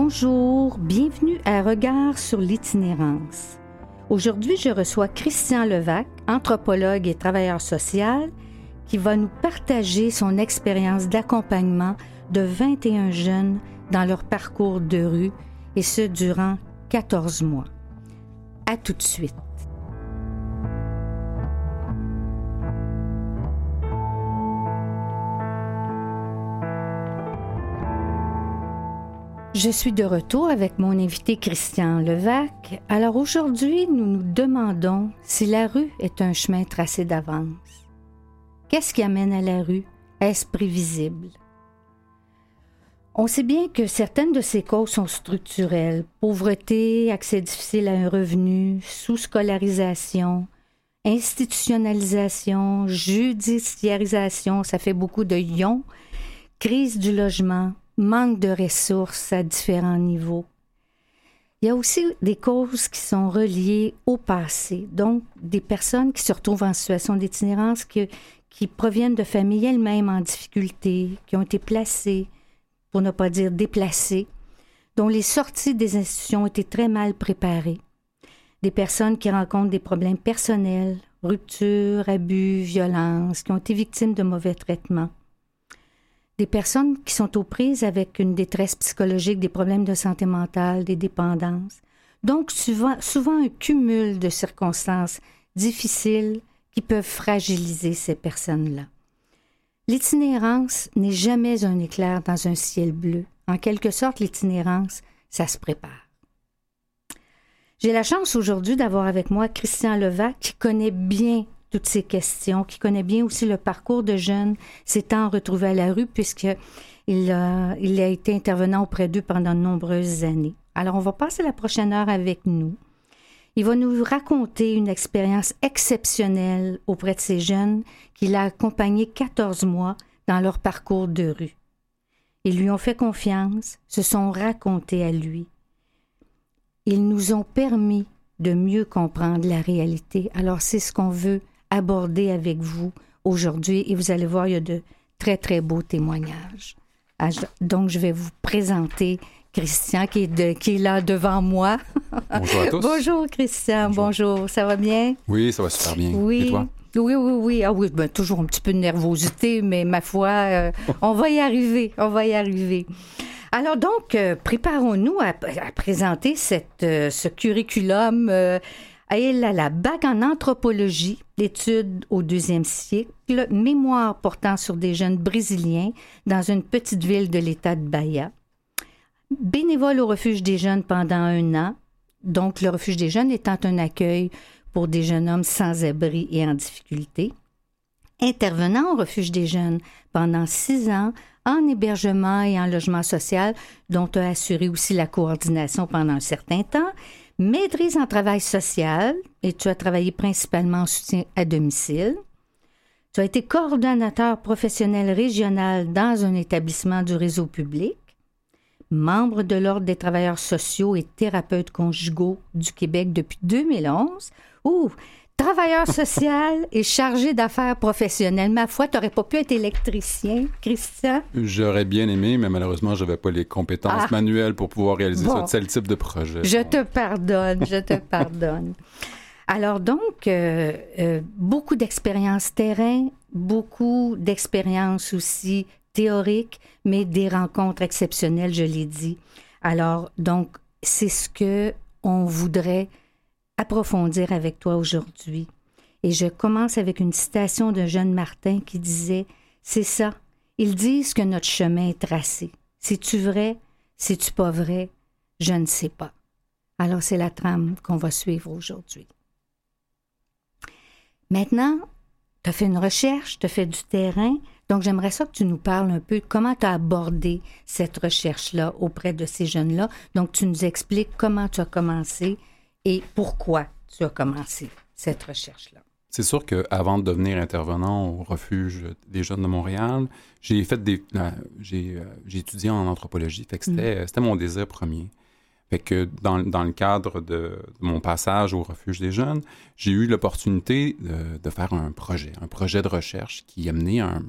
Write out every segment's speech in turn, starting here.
Bonjour, bienvenue à Regard sur l'itinérance. Aujourd'hui, je reçois Christian Levac, anthropologue et travailleur social, qui va nous partager son expérience d'accompagnement de 21 jeunes dans leur parcours de rue, et ce durant 14 mois. À tout de suite. Je suis de retour avec mon invité Christian Levac. Alors aujourd'hui, nous nous demandons si la rue est un chemin tracé d'avance. Qu'est-ce qui amène à la rue? Est-ce prévisible? On sait bien que certaines de ces causes sont structurelles. Pauvreté, accès difficile à un revenu, sous-scolarisation, institutionnalisation, judiciarisation, ça fait beaucoup de ions, crise du logement, manque de ressources à différents niveaux. Il y a aussi des causes qui sont reliées au passé, donc des personnes qui se retrouvent en situation d'itinérance, qui, qui proviennent de familles elles-mêmes en difficulté, qui ont été placées, pour ne pas dire déplacées, dont les sorties des institutions ont été très mal préparées. Des personnes qui rencontrent des problèmes personnels, ruptures, abus, violences, qui ont été victimes de mauvais traitements des personnes qui sont aux prises avec une détresse psychologique, des problèmes de santé mentale, des dépendances. Donc, souvent, un cumul de circonstances difficiles qui peuvent fragiliser ces personnes-là. L'itinérance n'est jamais un éclair dans un ciel bleu. En quelque sorte, l'itinérance, ça se prépare. J'ai la chance aujourd'hui d'avoir avec moi Christian Levac qui connaît bien toutes ces questions, qui connaît bien aussi le parcours de jeunes s'étant retrouvé à la rue puisqu'il a, il a été intervenant auprès d'eux pendant de nombreuses années. Alors, on va passer la prochaine heure avec nous. Il va nous raconter une expérience exceptionnelle auprès de ces jeunes qu'il a accompagnés 14 mois dans leur parcours de rue. Ils lui ont fait confiance, se sont racontés à lui. Ils nous ont permis de mieux comprendre la réalité. Alors c'est ce qu'on veut aborder avec vous aujourd'hui et vous allez voir, il y a de très, très beaux témoignages. Ah, donc, je vais vous présenter Christian qui est, qui est là devant moi. Bonjour à tous. Bonjour Christian, bonjour. Ça va bien? Oui, ça va super bien. Oui. Et toi? Oui, oui, oui. Ah oui, ben, toujours un petit peu de nervosité, mais ma foi, euh, on va y arriver. On va y arriver. Alors donc, euh, préparons-nous à, présenter cette, euh, ce curriculum elle a la bac en anthropologie, d'études au deuxième siècle, mémoire portant sur des jeunes brésiliens dans une petite ville de l'État de Bahia. Bénévole au refuge des jeunes pendant un an, donc le refuge des jeunes étant un accueil pour des jeunes hommes sans abri et en difficulté. Intervenant au refuge des jeunes pendant six ans en hébergement et en logement social, dont a assuré aussi la coordination pendant un certain temps, maîtrise en travail social et tu as travaillé principalement en soutien à domicile. Tu as été coordonnateur professionnel régional dans un établissement du réseau public, membre de l'Ordre des travailleurs sociaux et thérapeutes conjugaux du Québec depuis 2011. Ouh, travailleur social et chargé d'affaires professionnelles. Ma foi, tu n'aurais pas pu être électricien, Christian? J'aurais bien aimé, mais malheureusement, je n'avais pas les compétences ah. manuelles pour pouvoir réaliser ce tel type de projet. Je te pardonne, je te pardonne. Alors donc, euh, euh, beaucoup d'expérience terrain, beaucoup d'expérience aussi théorique, mais des rencontres exceptionnelles, je l'ai dit. Alors donc, c'est ce que on voudrait approfondir avec toi aujourd'hui. Et je commence avec une citation de jeune Martin qui disait C'est ça, ils disent que notre chemin est tracé. C'est-tu vrai? C'est-tu pas vrai? Je ne sais pas. Alors c'est la trame qu'on va suivre aujourd'hui. Maintenant, tu as fait une recherche, tu as fait du terrain, donc j'aimerais ça que tu nous parles un peu comment tu as abordé cette recherche-là auprès de ces jeunes-là. Donc tu nous expliques comment tu as commencé, et pourquoi tu as commencé cette recherche-là? C'est sûr qu'avant de devenir intervenant au refuge des jeunes de Montréal, j'ai fait des, euh, j'ai, étudié en anthropologie. Fait que mm. c'était, mon désir premier. Fait que dans, le cadre de, mon passage au refuge des jeunes, j'ai eu l'opportunité de, faire un projet, un projet de recherche qui a mené un,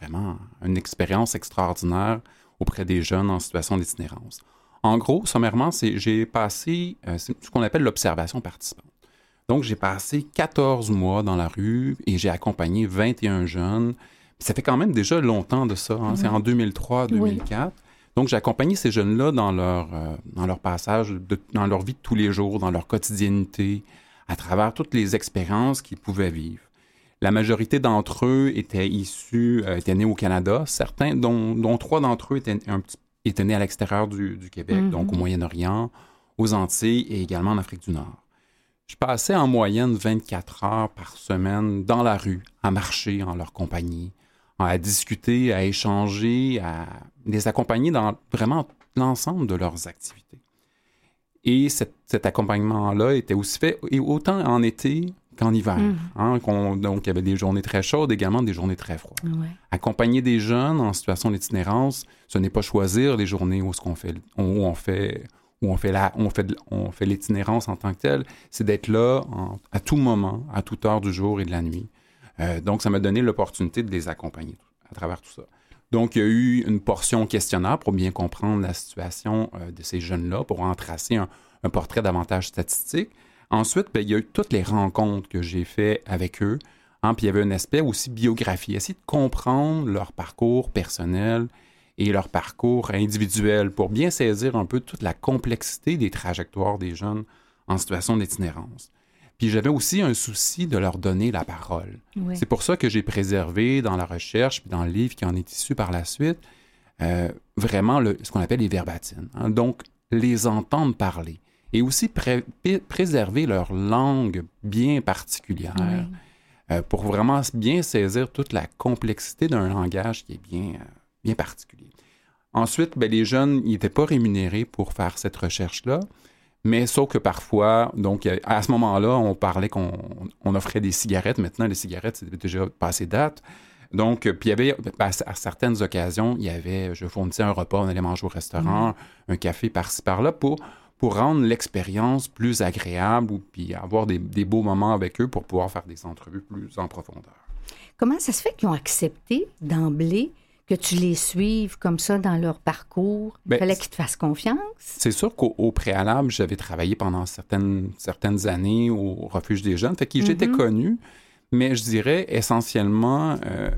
vraiment une expérience extraordinaire auprès des jeunes en situation d'itinérance. En gros, sommairement, c'est j'ai passé euh, ce qu'on appelle l'observation participante. Donc, j'ai passé 14 mois dans la rue et j'ai accompagné 21 jeunes. ça fait quand même déjà longtemps de ça. Hein. C'est en 2003-2004. Donc, j'ai accompagné ces jeunes-là dans leur, euh, dans leur passage, dans leur vie de tous les jours, dans leur quotidienneté, à travers toutes les expériences qu'ils pouvaient vivre. La majorité d'entre eux étaient issus, euh, étaient nés au Canada, certains, dont, dont trois d'entre eux étaient, un petit, étaient nés à l'extérieur du, du, Québec, mm-hmm. donc au Moyen-Orient, aux Antilles et également en Afrique du Nord. Je passais en moyenne 24 heures par semaine dans la rue, à marcher en leur compagnie, à discuter, à échanger, à les accompagner dans vraiment l'ensemble de leurs activités. Et cet accompagnement-là était aussi fait autant en été qu'en hiver. Mm. Hein, donc, il y avait des journées très chaudes, également des journées très froides. Accompagner des jeunes en situation d'itinérance, ce n'est pas choisir les journées où, on fait, où on fait, où on fait, la, on fait, on fait l'itinérance en tant que telle, c'est d'être là à tout moment, à toute heure du jour et de la nuit. Euh, donc, ça m'a donné l'opportunité de les accompagner à travers tout ça. Donc, il y a eu une portion questionnaire pour bien comprendre la situation euh, de ces jeunes-là, pour en tracer un, portrait davantage statistique. Ensuite, ben, il y a eu toutes les rencontres que j'ai faites avec eux. Hein, puis il y avait un aspect aussi biographie, essayer de comprendre leur parcours personnel et leur parcours individuel pour bien saisir un peu toute la complexité des trajectoires des jeunes en situation d'itinérance. Puis j'avais aussi un souci de leur donner la parole. C'est pour ça que j'ai préservé dans la recherche, puis dans le livre qui en est issu par la suite, euh, vraiment le, ce qu'on appelle les verbatines. Hein. Donc, les entendre parler et aussi préserver leur langue bien particulière euh, pour vraiment bien saisir toute la complexité d'un langage qui est bien, euh, bien particulier. Ensuite, ben, les jeunes n'étaient pas rémunérés pour faire cette recherche-là. Mais sauf que parfois, donc à ce moment-là, on parlait qu'on offrait des cigarettes. Maintenant, les cigarettes, c'était déjà passé date. Donc, puis il y avait, à, certaines occasions, il y avait, je fournissais un repas, on allait manger au restaurant, mm-hmm. un café par-ci par-là pour, pour rendre l'expérience plus agréable ou puis avoir des, des, beaux moments avec eux pour pouvoir faire des entrevues plus en profondeur. Comment ça se fait qu'ils ont accepté d'emblée que tu les suives comme ça dans leur parcours? Il ben, fallait qu'ils te fassent confiance? C'est sûr qu'au préalable, j'avais travaillé pendant certaines, certaines années au refuge des jeunes, fait que j'étais mm-hmm. connu, mais je dirais essentiellement, euh,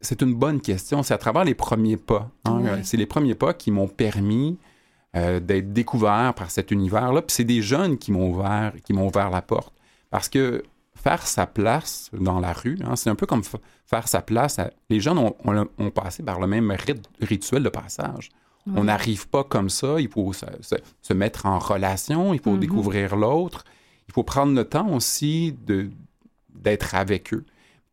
c'est une bonne question. C'est à travers les premiers pas. Hein. C'est les premiers pas qui m'ont permis euh, d'être découvert par cet univers-là. Puis c'est des jeunes qui m'ont ouvert, qui m'ont ouvert la porte. Parce que faire sa place dans la rue, hein, c'est un peu comme faire sa place. Les jeunes ont, passé par le même rituel de passage. On n'arrive pas comme ça. Il faut se, mettre en relation, il faut mm-hmm. découvrir l'autre. Il faut prendre le temps aussi d'être avec eux.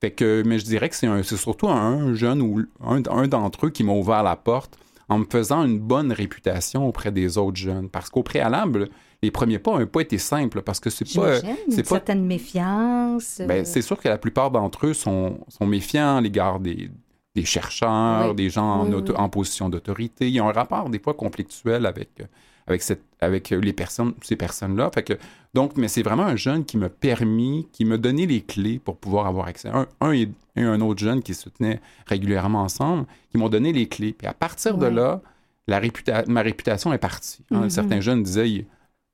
Fait que, mais je dirais que c'est surtout un jeune ou un, un d'entre eux qui m'a ouvert la porte en me faisant une bonne réputation auprès des autres jeunes. Parce qu'au préalable, les premiers pas n'ont pas été simples parce que c'est pas. C'est une certaine méfiance. Ben, euh. c'est sûr que la plupart d'entre eux sont, sont, méfiants à l'égard des, des chercheurs, des gens en, en position d'autorité. Ils ont un rapport des fois conflictuel avec, avec, cette, avec les personnes, ces personnes-là. Fait que, donc, mais c'est vraiment un jeune qui m'a permis, qui m'a donné les clés pour pouvoir avoir accès. Un, un et, un autre jeune qui se tenaient régulièrement ensemble, qui m'ont donné les clés. Puis à partir de là, la réputa ma réputation est partie. Hein. Mm-hmm. Certains jeunes disaient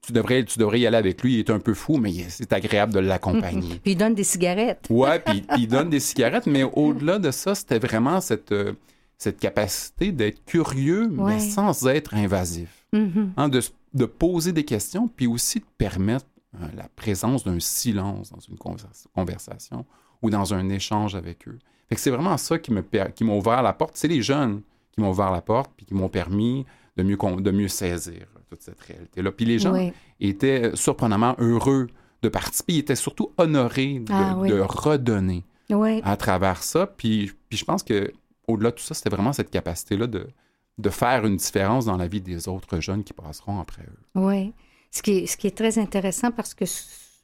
tu devrais, tu devrais y aller avec lui, il est un peu fou, mais c'est agréable de l'accompagner. puis il donne des cigarettes. ouais, puis, il donne des cigarettes, mais au-delà de ça, c'était vraiment cette, euh, cette capacité d'être curieux, mais sans être invasif. Mm-hmm. Hein, de, de, poser des questions, puis aussi de permettre euh, la présence d'un silence dans une conversation ou dans un échange avec eux. Fait que c'est vraiment ça qui m'a ouvert la porte. C'est les jeunes qui m'ont ouvert la porte, puis qui m'ont permis de mieux, de mieux saisir toute cette réalité-là. Puis les gens étaient surprenamment heureux de participer. Ils étaient surtout honorés de, ah redonner à travers ça. Puis, puis je pense que au-delà de tout ça, c'était vraiment cette capacité-là de, de faire une différence dans la vie des autres jeunes qui passeront après eux. Oui. Ce qui est, ce qui est très intéressant parce que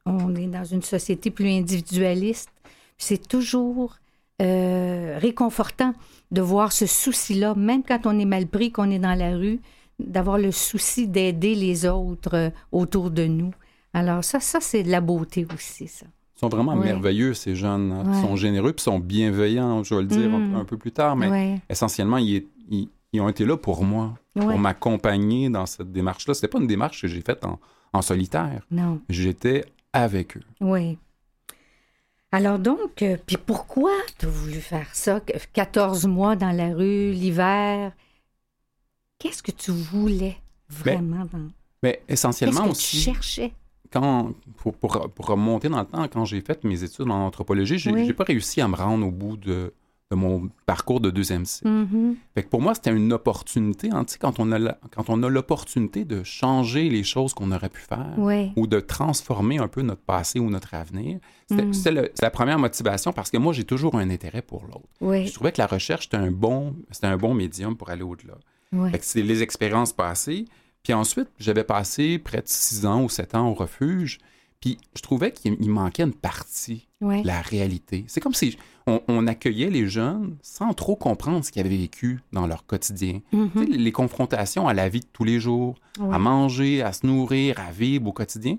on est dans une société plus individualiste. C'est toujours euh, réconfortant de voir ce souci-là, même quand on est mal pris, qu'on est dans la rue, d'avoir le souci d'aider les autres euh, autour de nous. Alors ça, ça c'est de la beauté aussi, ça. Ils sont vraiment merveilleux, ces jeunes. Hein. Ils sont généreux, puis sont bienveillants, je vais le dire un, mm. peu plus tard, mais essentiellement, ils, ils ont été là pour moi, pour m'accompagner dans cette démarche-là. C'était pas une démarche que j'ai faite en, en solitaire. Non. J'étais avec eux. Oui. Alors donc, euh, puis pourquoi tu as voulu faire ça? 14 mois dans la rue, l'hiver? Qu'est-ce que tu voulais vraiment dans... Mais essentiellement Qu'est-ce que aussi. tu cherchais? Quand, pour, pour, pour remonter dans le temps, quand j'ai fait mes études en anthropologie, j'ai Oui. j'ai pas réussi à me rendre au bout de, de mon parcours de deuxième cycle. Mhm. Fait que pour moi, c'était une opportunité. hein, quand on a la- quand on a l'opportunité de changer les choses qu'on aurait pu faire Oui. ou de transformer un peu notre passé ou notre avenir, c'était Mm. c'était le- c'est la première motivation parce que moi, j'ai toujours un intérêt pour l'autre. Oui. Je trouvais que la recherche, c'était un bon, c'était un bon médium pour aller au-delà. C'est les expériences passées. Puis ensuite, j'avais passé près de six ans ou sept ans au refuge. Puis je trouvais qu'il il manquait une partie de la réalité. C'est comme si on, on accueillait les jeunes sans trop comprendre ce qu'ils avaient vécu dans leur quotidien. Mhm. Tu sais, les confrontations à la vie de tous les jours, à manger, à se nourrir, à vivre au quotidien.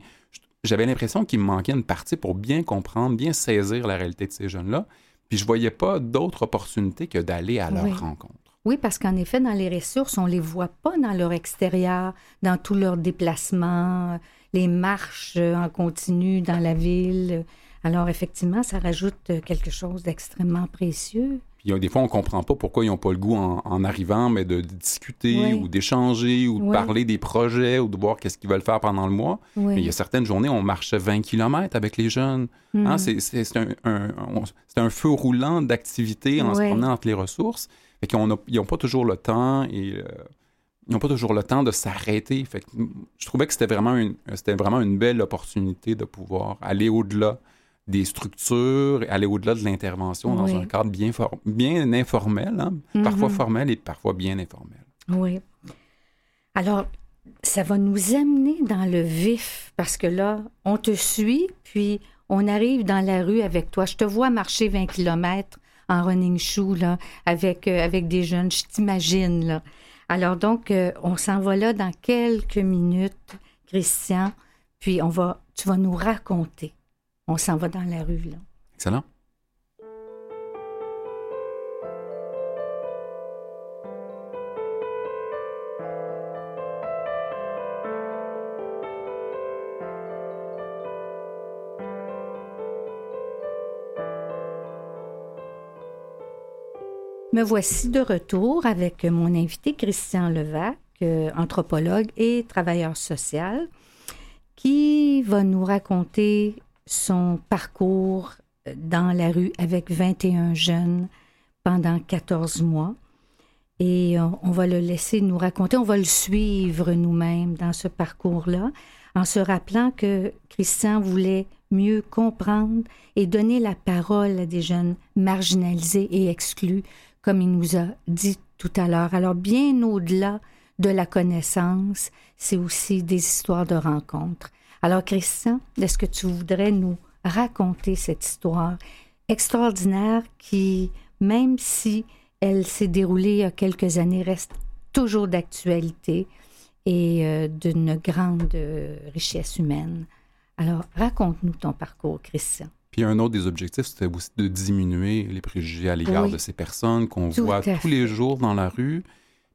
J'avais l'impression qu'il me manquait une partie pour bien comprendre, bien saisir la réalité de ces jeunes-là. Puis je voyais pas d'autre opportunité que d'aller à leur Oui. rencontre. Oui, parce qu'en effet, dans les ressources, on les voit pas dans leur extérieur, dans tous leurs déplacements, les marches en continu dans la ville. Alors, effectivement, ça rajoute quelque chose d'extrêmement précieux. Puis euh, des fois, on comprend pas pourquoi ils n'ont pas le goût en, en arrivant, mais de, de discuter Oui. ou d'échanger ou de parler des projets ou de voir qu'est-ce qu'ils veulent faire pendant le mois. Oui. Mais il y a certaines journées, on marchait 20 km avec les jeunes. Mhm. Hein, c'est, c'est- un, un- feu roulant d'activités en se promenant entre les ressources. Fait qu'ils n'ont pas toujours le temps et euh, ils n'ont pas toujours le temps de s'arrêter. Fait que, je trouvais que c'était vraiment, une, c'était vraiment une belle opportunité de pouvoir aller au-delà des structures, aller au-delà de l'intervention dans Oui. un cadre bien, for- bien informel, hein, parfois Mhm. formel et parfois bien informel. Oui. Alors, ça va nous amener dans le vif, parce que là, on te suit, puis on arrive dans la rue avec toi. Je te vois marcher 20 km en running shoe, là, avec, euh, avec des jeunes, je t'imagine, là. Alors donc, euh, on s'en va là dans quelques minutes, Christian, puis on va, tu vas nous raconter. On s'en va dans la rue, là. Excellent. Me voici de retour avec mon invité Christian Levac, euh, anthropologue et travailleur social, qui va nous raconter son parcours dans la rue avec 21 jeunes pendant 14 mois. Et euh, on va le laisser nous raconter, on va le suivre nous-mêmes dans ce parcours-là, en se rappelant que Christian voulait mieux comprendre et donner la parole à des jeunes marginalisés et exclus, comme il nous a dit tout à l'heure. Alors, bien au-delà de la connaissance, c'est aussi des histoires de rencontres. Alors, Christian, est-ce que tu voudrais nous raconter cette histoire extraordinaire qui, même si elle s'est déroulée il y a quelques années, reste toujours d'actualité et euh, d'une grande euh, richesse humaine? Alors, raconte-nous ton parcours, Christian. Puis un autre des objectifs, c'était aussi de diminuer les préjugés à l'égard Oui. de ces personnes qu'on voit tous les jours dans la rue,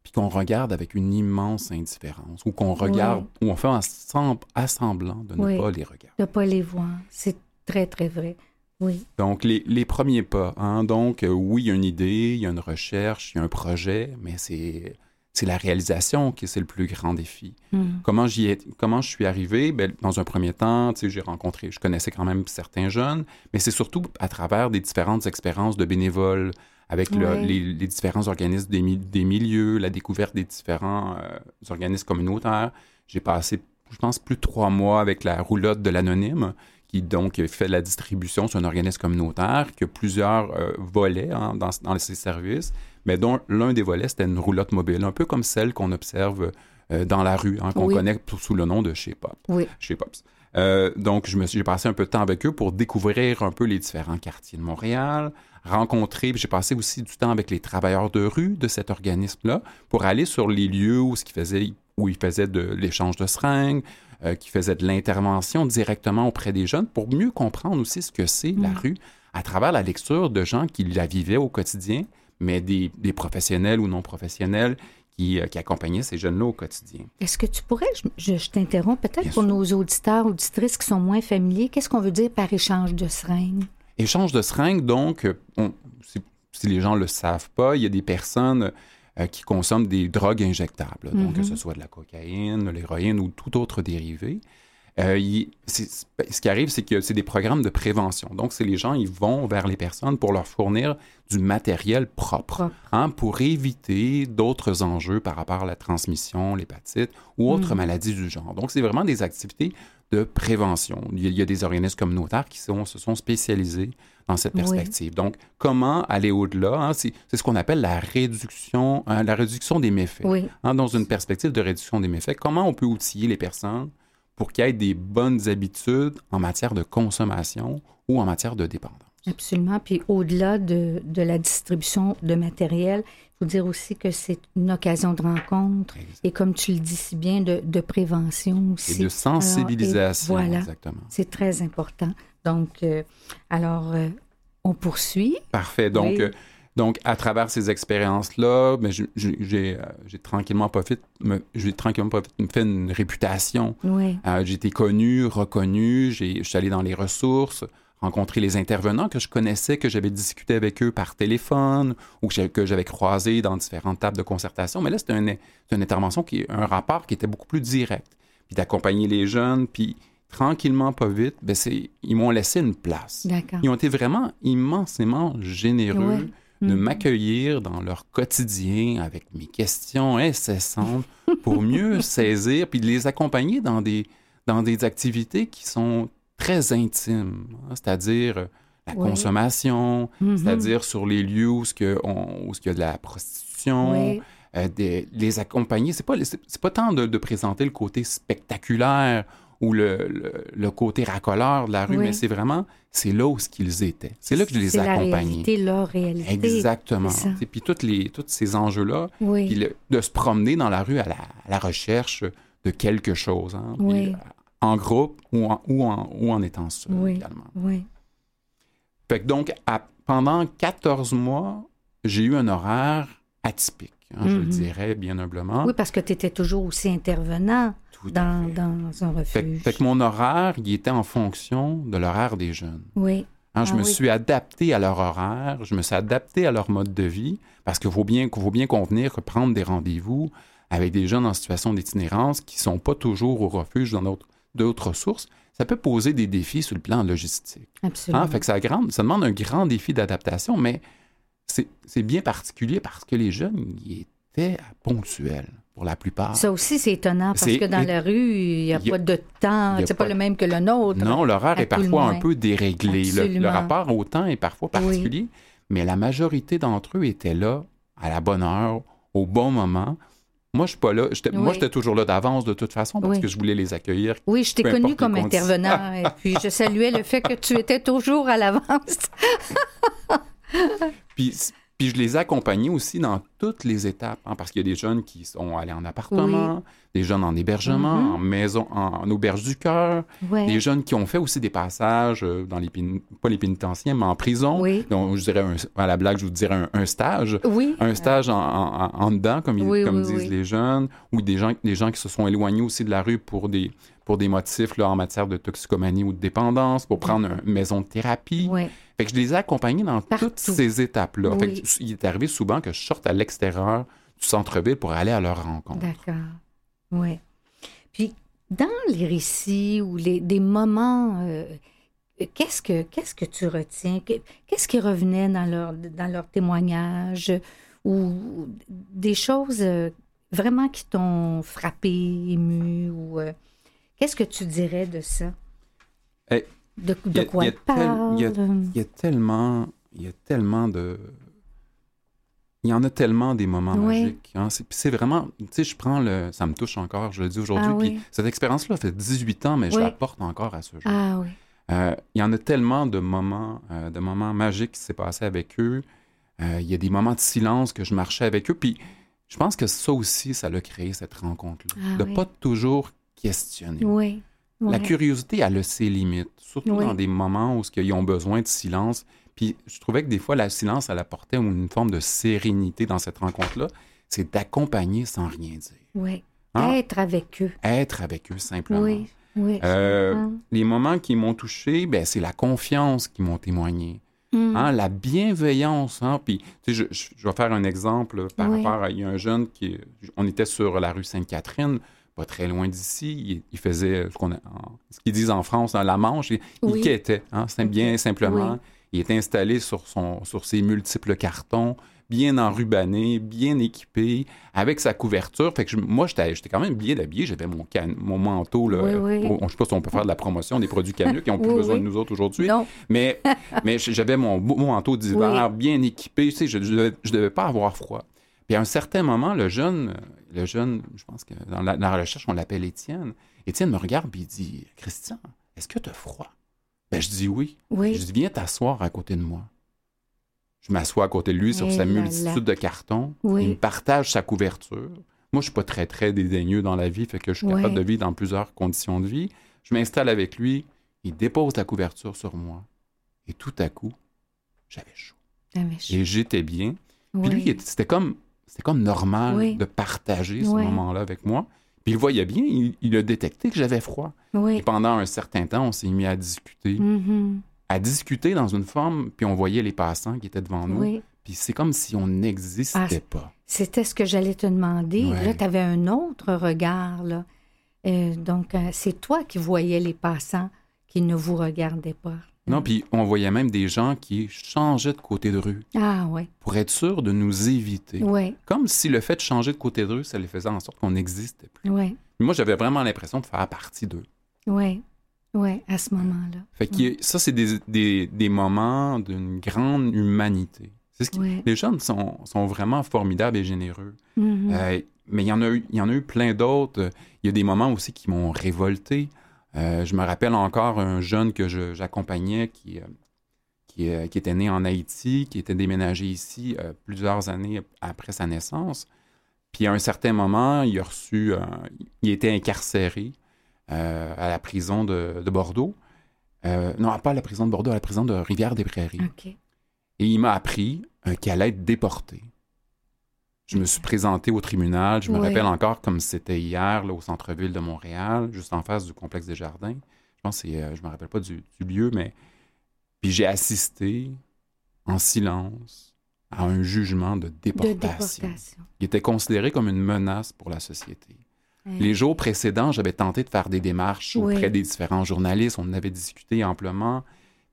puis qu'on regarde avec une immense indifférence, ou qu'on regarde, ou on fait un sem- assemblant de ne Oui. pas les regarder. De ne pas les voir, c'est très, très vrai. Oui, Donc, les, les premiers pas. Hein? Donc, euh, oui, il y a une idée, il y a une recherche, il y a un projet, mais c'est, c'est la réalisation qui c'est le plus grand défi. Hmm. Comment, j'y ai, comment je suis arrivé? Ben, dans un premier temps, tu sais, j'ai rencontré, je connaissais quand même certains jeunes, mais c'est surtout à travers des différentes expériences de bénévoles, avec le- les, les différents organismes des, mi- des milieux, la découverte des différents euh, organismes communautaires. J'ai passé, je pense, plus de trois mois avec la roulotte de l'anonyme, qui donc fait la distribution. C'est un organisme communautaire qui a plusieurs euh, volets hein, dans, dans ses services, mais dont l'un des volets, c'était une roulotte mobile, un peu comme celle qu'on observe euh, dans la rue, hein, qu'on Oui. connaît sous le nom de chez Pop oui, chez Pops. Euh, donc, je me suis, j'ai passé un peu de temps avec eux pour découvrir un peu les différents quartiers de Montréal, rencontrer, puis j'ai passé aussi du temps avec les travailleurs de rue de cet organisme-là pour aller sur les lieux où, ce qu'ils faisaient, où ils faisaient de l'échange de seringues, euh, qui faisaient de l'intervention directement auprès des jeunes pour mieux comprendre aussi ce que c'est la Mm. rue à travers la lecture de gens qui la vivaient au quotidien, mais des, des professionnels ou non professionnels qui, euh, qui accompagnaient ces jeunes-là au quotidien. Est-ce que tu pourrais, je, je t'interromps, peut-être pour sûr. nos auditeurs, auditrices qui sont moins familiers, qu'est-ce qu'on veut dire par échange de seringues? Échange de seringues, donc, euh, on- si, si les gens ne le savent pas, il y a des personnes euh, qui consomment des drogues injectables, donc que ce soit de la cocaïne, l'héroïne ou tout autre dérivé. Euh, il- c'est- ce qui arrive, c'est que c'est des programmes de prévention. Donc, c'est les gens, ils vont vers les personnes pour leur fournir du matériel propre, hein, pour éviter d'autres enjeux par rapport à la transmission, l'hépatite ou autres maladies du genre. Donc, c'est vraiment des activités de prévention. Il y a, des organismes communautaires qui sont- se sont spécialisés dans cette Oui. perspective. Donc, comment aller au-delà? hein? C'est c'est ce qu'on appelle la réduction, hein, la réduction des méfaits. Oui. Hein, dans une perspective de réduction des méfaits, comment on peut outiller les personnes pour qu'il y ait des bonnes habitudes en matière de consommation ou en matière de dépendance? Absolument. Puis au-delà de, de la distribution de matériel, il faut dire aussi que c'est une occasion de rencontre et comme tu le dis si bien, de, de prévention aussi. Et de sensibilisation, Alors, et voilà. exactement. C'est très important. Donc, euh, alors, euh, on poursuit. Parfait. Donc, Oui. Euh, donc à travers ces expériences-là, ben, j'ai euh, tranquillement fait, me, j'ai tranquillement fait, me fait une réputation. Oui. Euh, j'ai été connu, reconnu. Je suis allé dans les ressources, rencontrer les intervenants que je connaissais, que j'avais discuté avec eux par téléphone ou que j'avais croisé dans différentes tables de concertation. Mais là, c'était une intervention qui un rapport qui était beaucoup plus direct. Puis d'accompagner les jeunes, puis tranquillement, pas vite, ben ils m'ont laissé une place. Ils ont été vraiment immensément généreux. De Mhm. m'accueillir dans leur quotidien avec mes questions incessantes pour mieux saisir puis de les accompagner dans des, dans des activités qui sont très intimes, hein, c'est-à-dire euh, la consommation, Mhm. c'est-à-dire sur les lieux où ce que on- où ce qu'il y a de la prostitution, Oui. euh, des- les accompagner. C'est pas c'est c'est pas tant de, de présenter le côté spectaculaire ou le, le, le côté racoleur de la rue, Oui. mais c'est vraiment c'est là où ce qu'ils étaient. C'est là que je les ai C'est la réalité, leur réalité. Exactement. Et puis toutes les, tous ces enjeux-là, Oui. puis le- de se promener dans la rue à la, à la recherche de quelque chose, hein, Oui. euh, en groupe ou en, ou en, ou en étant seul Oui. également. Oui. Fait que donc, à- pendant 14 mois, j'ai eu un horaire atypique, hein, je le Mhm. dirais bien humblement. Oui, parce que tu étais toujours aussi intervenant dans, un refuge. fait que mon horaire, il était en fonction de l'horaire des jeunes. Oui. Hein, je Ah me oui. suis adapté à leur horaire, je me suis adapté à leur mode de vie, parce qu'il faut bien, faut bien convenir que prendre des rendez-vous avec des jeunes en situation d'itinérance qui ne sont pas toujours au refuge dans d'autres- sources, ça peut poser des défis sur le plan logistique. Absolument. Hein, fait que ça, grande- ça demande un grand défi d'adaptation, mais c'est c'est bien particulier parce que les jeunes, ils étaient ponctuels pour la plupart. Ça aussi, c'est étonnant parce que dans la rue, il n'y a, pas de temps. C'est pas, pas- le même que le nôtre. Non, l'horaire est parfois un peu déréglé. Le- Le, rapport au temps est parfois particulier, mais la majorité d'entre eux étaient là à la bonne heure, au bon moment. Moi, je suis pas là. J'étais- Moi, Oui. j'étais toujours là d'avance de toute façon parce Oui. que je voulais les accueillir. Oui, je t'ai connu comme intervenant et puis je saluais le fait que tu étais toujours à l'avance. Puis, puis je les ai accompagnés aussi dans toutes les étapes, hein, parce qu'il y a des jeunes qui sont allés en appartement, des jeunes en hébergement, Mhm. en maison, en, en auberge du cœur, Ouais. des jeunes qui ont fait aussi des passages euh, dans les pas les pénitentiaires, mais en prison. Oui. Donc, je dirais, un- à la blague, je vous dirais un, un stage. Oui. Un stage en, en- en- en dedans, comme, ils- disent les jeunes, ou des gens, des gens qui se sont éloignés aussi de la rue pour des, pour des motifs là, en matière de toxicomanie ou de dépendance, pour prendre une maison de thérapie. Oui. Fait que je les ai accompagnés dans Partout. toutes ces étapes-là. Fait Oui. que il est arrivé souvent que je sorte à l'extérieur du centre-ville pour aller à leur rencontre. D'accord. Oui. Puis, dans les récits ou les, des moments, euh, qu'est-ce que qu'est-ce que tu retiens? Que- Qu'est-ce qui revenait dans leur, dans leur témoignage? Ou des choses euh, vraiment qui t'ont frappé, ému ou euh, qu'est-ce que tu dirais de ça? De a- quoi il parle? Il y a tellement, il y a tellement de... Il y en a tellement des moments Oui. magiques. hein. C'est, vraiment... Tu sais, je prends le... Ça me touche encore, je le dis aujourd'hui. Ah oui. cette expérience-là fait 18 ans, mais je la porte encore à ce jour. Ah oui. Euh, il y en a tellement de moments, euh, de moments magiques qui s'est passé avec eux. Euh, il y a des moments de silence que je marchais avec eux. Puis je pense que ça aussi, ça l'a créé, cette rencontre-là. Ah de oui. pas toujours questionner. Oui. La curiosité, elle a ses limites, surtout Oui. dans des moments où ils ont besoin de silence. Puis je trouvais que des fois, la silence, elle apportait une forme de sérénité dans cette rencontre-là. C'est d'accompagner sans rien dire. Oui. Hein? Être avec eux. Être avec eux simplement. Oui. Oui. Euh, les moments qui m'ont touché, ben, c'est la confiance qui m'ont témoigné. Mm. Hein, la bienveillance. Hein? Puis, tu sais, je, je- je vais faire un exemple par Oui. rapport à. Il y a un jeune qui. On était sur la rue Sainte-Catherine, pas très loin d'ici. Il, il faisait ce qu'on qu'ils disent en France, hein, la manche. Il, il Oui. quêtait, hein, c'est bien simplement. Oui. Il était installé sur, son, sur ses multiples cartons, bien enrubanné, bien équipé, avec sa couverture. Fait que je- moi, j'étais quand même bien habillé. J'avais mon, can- mon manteau. Là, Oui, je sais pas si on peut faire de la promotion des produits Canuck qui n'ont plus besoin de nous autres aujourd'hui. Mais, mais j'avais mon manteau d'hiver bien équipé. Tu sais, je ne devais, je devais pas avoir froid. Puis à un certain moment, le jeune, le jeune, je pense que dans la, dans la recherche, on l'appelle Étienne. Étienne me regarde et il dit Christian, est-ce que tu as froid? Ben, Je dis oui. Oui. Je dis Viens t'asseoir à côté de moi. Je m'assois à côté de lui sur Eh sa multitude là. de cartons. Oui. Il me partage sa couverture. Moi, je suis pas très, très dédaigneux dans la vie, fait que je suis capable de vivre dans plusieurs conditions de vie. Je m'installe avec lui, il dépose la couverture sur moi. Et tout à coup, j'avais chaud. Je- Et j'étais bien. Puis lui, c'était comme, c'était comme normal Oui. de partager ce moment-là avec moi. Puis il voyait bien, il, il a détecté que j'avais froid. Et Oui. pendant un certain temps, on s'est mis à discuter. Mhm. À discuter dans une forme, puis on voyait les passants qui étaient devant nous. Puis c'est comme si on n'existait Ah, pas. C'était ce que j'allais te demander. Ouais. Là, tu avais un autre regard. Là. Euh, donc, euh, c'est toi qui voyais les passants qui ne vous regardaient pas. Non, puis on voyait même des gens qui changeaient de côté de rue Ah, oui. pour être sûr de nous éviter. Comme si le fait de changer de côté de rue, ça les faisait en sorte qu'on n'existait plus. Moi, j'avais vraiment l'impression de faire partie d'eux. Oui. Oui, à ce moment-là. Fait que ça, c'est des, des, des moments d'une grande humanité. C'est ce qui- Ouais. Les jeunes sont, sont vraiment formidables et généreux. Mhm. Euh, mais il y, en a eu, il y en a eu plein d'autres. Il y a des moments aussi qui m'ont révolté. Euh, je me rappelle encore un jeune que je- j'accompagnais qui, euh, qui, euh, qui était né en Haïti, qui était déménagé ici euh, plusieurs années après sa naissance. Puis à un certain moment, il a reçu, il était incarcéré à la prison de, de Bordeaux. Non, pas à la prison de Bordeaux, à la prison de Rivière-des-Prairies. Et il m'a appris qu'il allait être déporté. Je me suis présenté au tribunal. Je me Oui. rappelle encore comme c'était hier, là, au centre-ville de Montréal, juste en face du complexe des Jardins. Je pense que euh, je me rappelle pas du, du lieu, mais puis j'ai assisté en silence à un jugement de De déportation. Il était considéré comme une menace pour la société. Les jours précédents, j'avais tenté de faire des démarches Oui. auprès des différents journalistes. On en avait discuté amplement.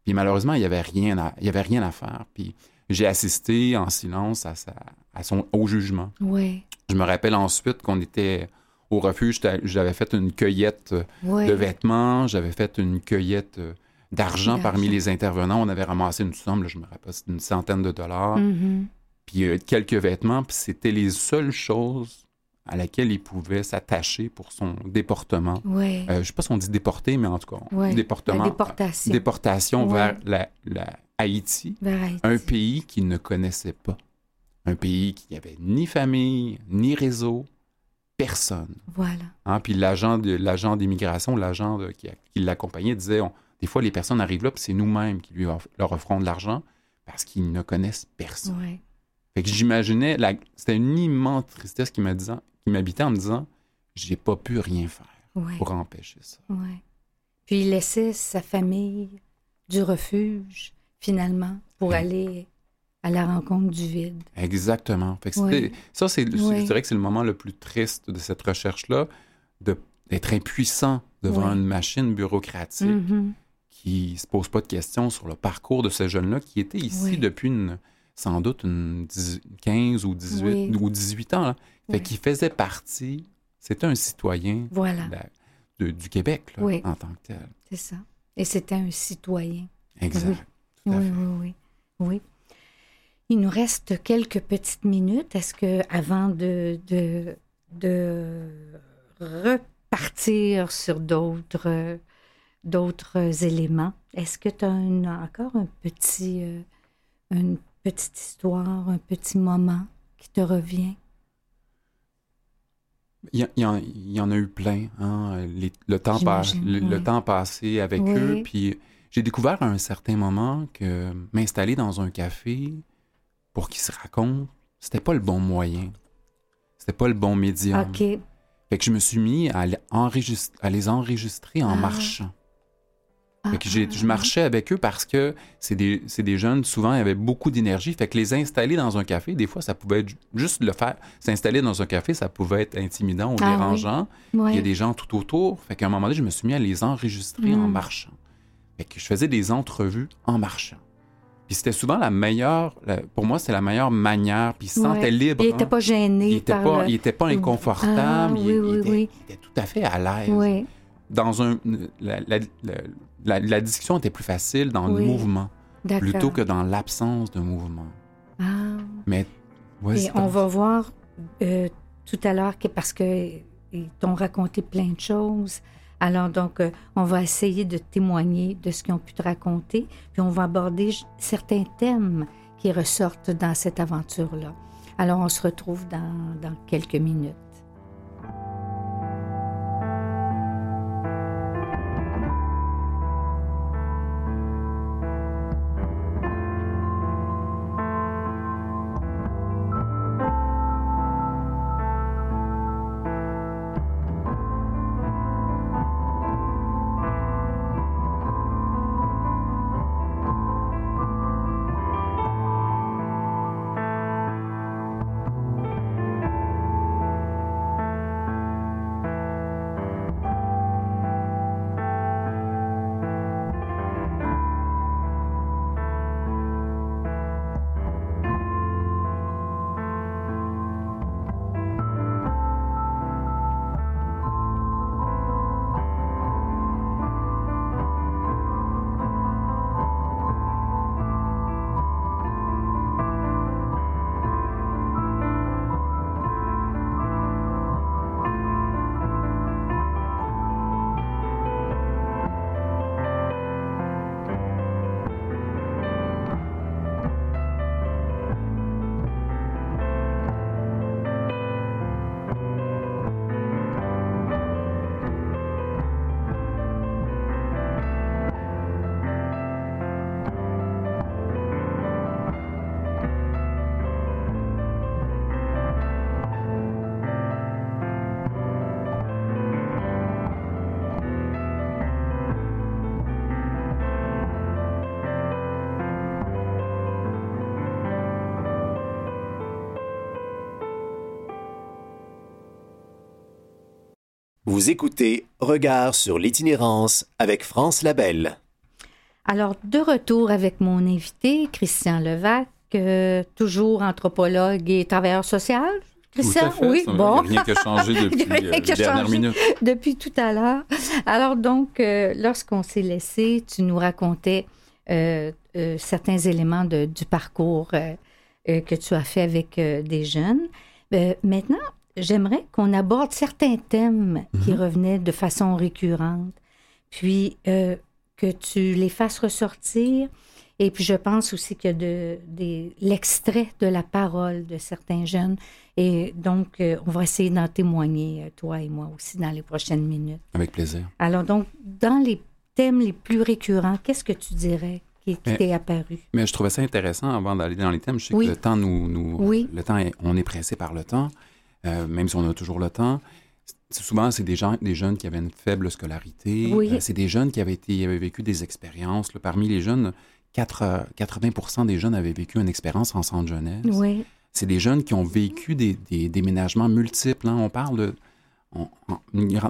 Puis malheureusement, il n'y avait, rien à- il y avait rien à faire. Puis j'ai assisté en silence à, sa- à son, au jugement. Oui. Je me rappelle ensuite qu'on était au refuge. J'avais fait une cueillette euh, Oui. de vêtements. J'avais fait une cueillette euh, d'argent parmi les intervenants. On avait ramassé une somme, là, je me rappelle, une centaine de dollars. Mhm. Puis euh, quelques vêtements. Puis c'était les seules choses à laquelle il pouvait s'attacher pour son déportement. Oui. Euh, je ne sais pas si on dit déporté, mais en tout cas, déportement, la déportation. déportation Ouais. vers la, la Haïti, Vers Haïti. un pays qu'il ne connaissait pas. Un pays qui n'avait ni famille, ni réseau, personne. Voilà. Hein, Puis l'agent de l'agent d'immigration, l'agent qui, qui l'accompagnait disait, on- des fois les personnes arrivent là, puis c'est nous-mêmes qui lui leur offrons de l'argent parce qu'ils ne connaissent personne. Fait que j'imaginais, c'était une immense tristesse qui m'habitait en me disant, j'ai pas pu rien faire pour empêcher ça. Puis il laissait sa famille du refuge, finalement, pour aller à la rencontre du vide. Exactement. Fait que Ça, c'est, je dirais que c'est le moment le plus triste de cette recherche-là, d'être impuissant devant une machine bureaucratique Mhm. qui se pose pas de questions sur le parcours de ce jeune-là qui était ici depuis une, sans doute une dix- 15 ou 18, Oui. ou 18 ans. Là. Fait qu'il faisait partie, c'était un citoyen Voilà, de la- de- du Québec là, en tant que tel. c'est ça. Et c'était un citoyen. Exact. Oui, oui, oui, oui. Il nous reste quelques petites minutes. Est-ce que, avant de, de, de repartir sur d'autres, d'autres éléments, est-ce que tu as encore un petit, euh, une petite histoire, un petit moment qui te revient? Il y, en, il y en a eu plein. hein, les- le, temps pas- le passé avec Oui. eux. Puis j'ai découvert à un certain moment que m'installer dans un café pour qu'ils se racontent, c'était pas le bon moyen. C'était pas le bon médium. OK. Fait que je me suis mis à, les enregist- à les enregistrer en Ah. marchant. Ah, Fait que je marchais avec eux parce que c'est des, jeunes, souvent, ils avaient beaucoup d'énergie. Fait que les installer dans un café, des fois, ça pouvait être ju- juste le faire. S'installer dans un café, ça pouvait être intimidant ou Ah oui. dérangeant. Il y a des gens tout autour. Fait qu'à un moment donné, je me suis mis à les enregistrer en Mm. marchant. Fait que je faisais des entrevues en marchant. Puis c'était souvent la meilleure, pour moi, c'était la meilleure manière. Puis ils se Ouais. sentaient libres. Il n'était hein. pas gêné Il était par pas, le- il était pas le- inconfortable. Ah, il, oui, il oui, était, oui. il était tout à fait à l'aise. Oui, Dans un, la, la- la- la- la discussion était plus facile dans le mouvement plutôt que dans l'absence de mouvement. Ah. Mais Et c'est on va voir euh, tout à l'heure que parce que ils t'ont raconté plein de choses. Alors donc, euh, on va essayer de témoigner de ce qu'ils ont pu te raconter, puis on va aborder certains thèmes qui ressortent dans cette aventure-là. Alors on se retrouve dans quelques minutes. Vous écoutez Regard sur l'itinérance avec France Labelle. Alors, de retour avec mon invité, Christian Levac, euh, toujours anthropologue et travailleur social. Tout Christian, à fait, oui, ça, bon. Il n'y a rien qui a changé depuis Il y a rien euh, qui a les dernières changé. minutes. depuis tout à l'heure. Alors donc, euh, lorsqu'on s'est laissé, tu nous racontais euh, euh, certains éléments de- du parcours euh, euh, que tu as fait avec euh, des jeunes. Euh, maintenant, j'aimerais qu'on aborde certains thèmes qui revenaient de façon récurrente, puis euh, que tu les fasses ressortir. Et puis je pense aussi que de, des- l'extrait de la parole de certains jeunes. Et donc, euh, on va essayer d'en témoigner, euh, toi et moi aussi, dans les prochaines minutes. Avec plaisir. Alors donc, dans les thèmes les plus récurrents, qu'est-ce que tu dirais qui, t'est apparu? Mais je trouvais ça intéressant avant d'aller dans les thèmes. Je sais Oui. que le temps nous. nous Oui. Le temps, est- on est pressé par le temps, même si on a toujours le temps. Souvent, c'est des gens, des jeunes qui avaient une faible scolarité. Oui. Euh, c'est des jeunes qui avaient, été, avaient vécu des expériences. là. Parmi les jeunes, 4, euh, 80% des jeunes avaient vécu une expérience en centre jeunesse. Oui, C'est des jeunes qui ont vécu des, des déménagements multiples. hein. On parle de. on-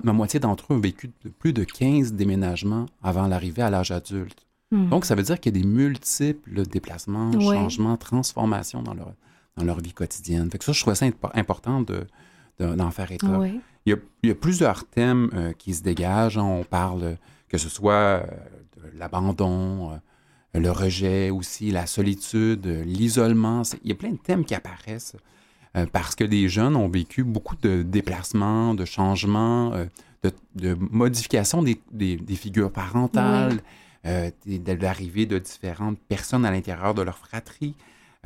la moitié d'entre eux ont vécu de- plus de 15 déménagements avant l'arrivée à l'âge adulte. Mhm. Donc, ça veut dire qu'il y a des multiples déplacements, changements, transformations dans leur, dans leur vie quotidienne. Fait que ça, je trouvais ça impo- important de, de- d'en faire état. oui, Il, y a, il y a plusieurs thèmes euh, qui se dégagent. On parle, que ce soit euh, de l'abandon, euh, le rejet aussi, la solitude, l'isolement. Il y a plein de thèmes qui apparaissent parce que les jeunes ont vécu beaucoup de déplacements, de changements, de, de modifications des, des- des figures parentales, des- de l'arrivée de différentes personnes à l'intérieur de leur fratrie.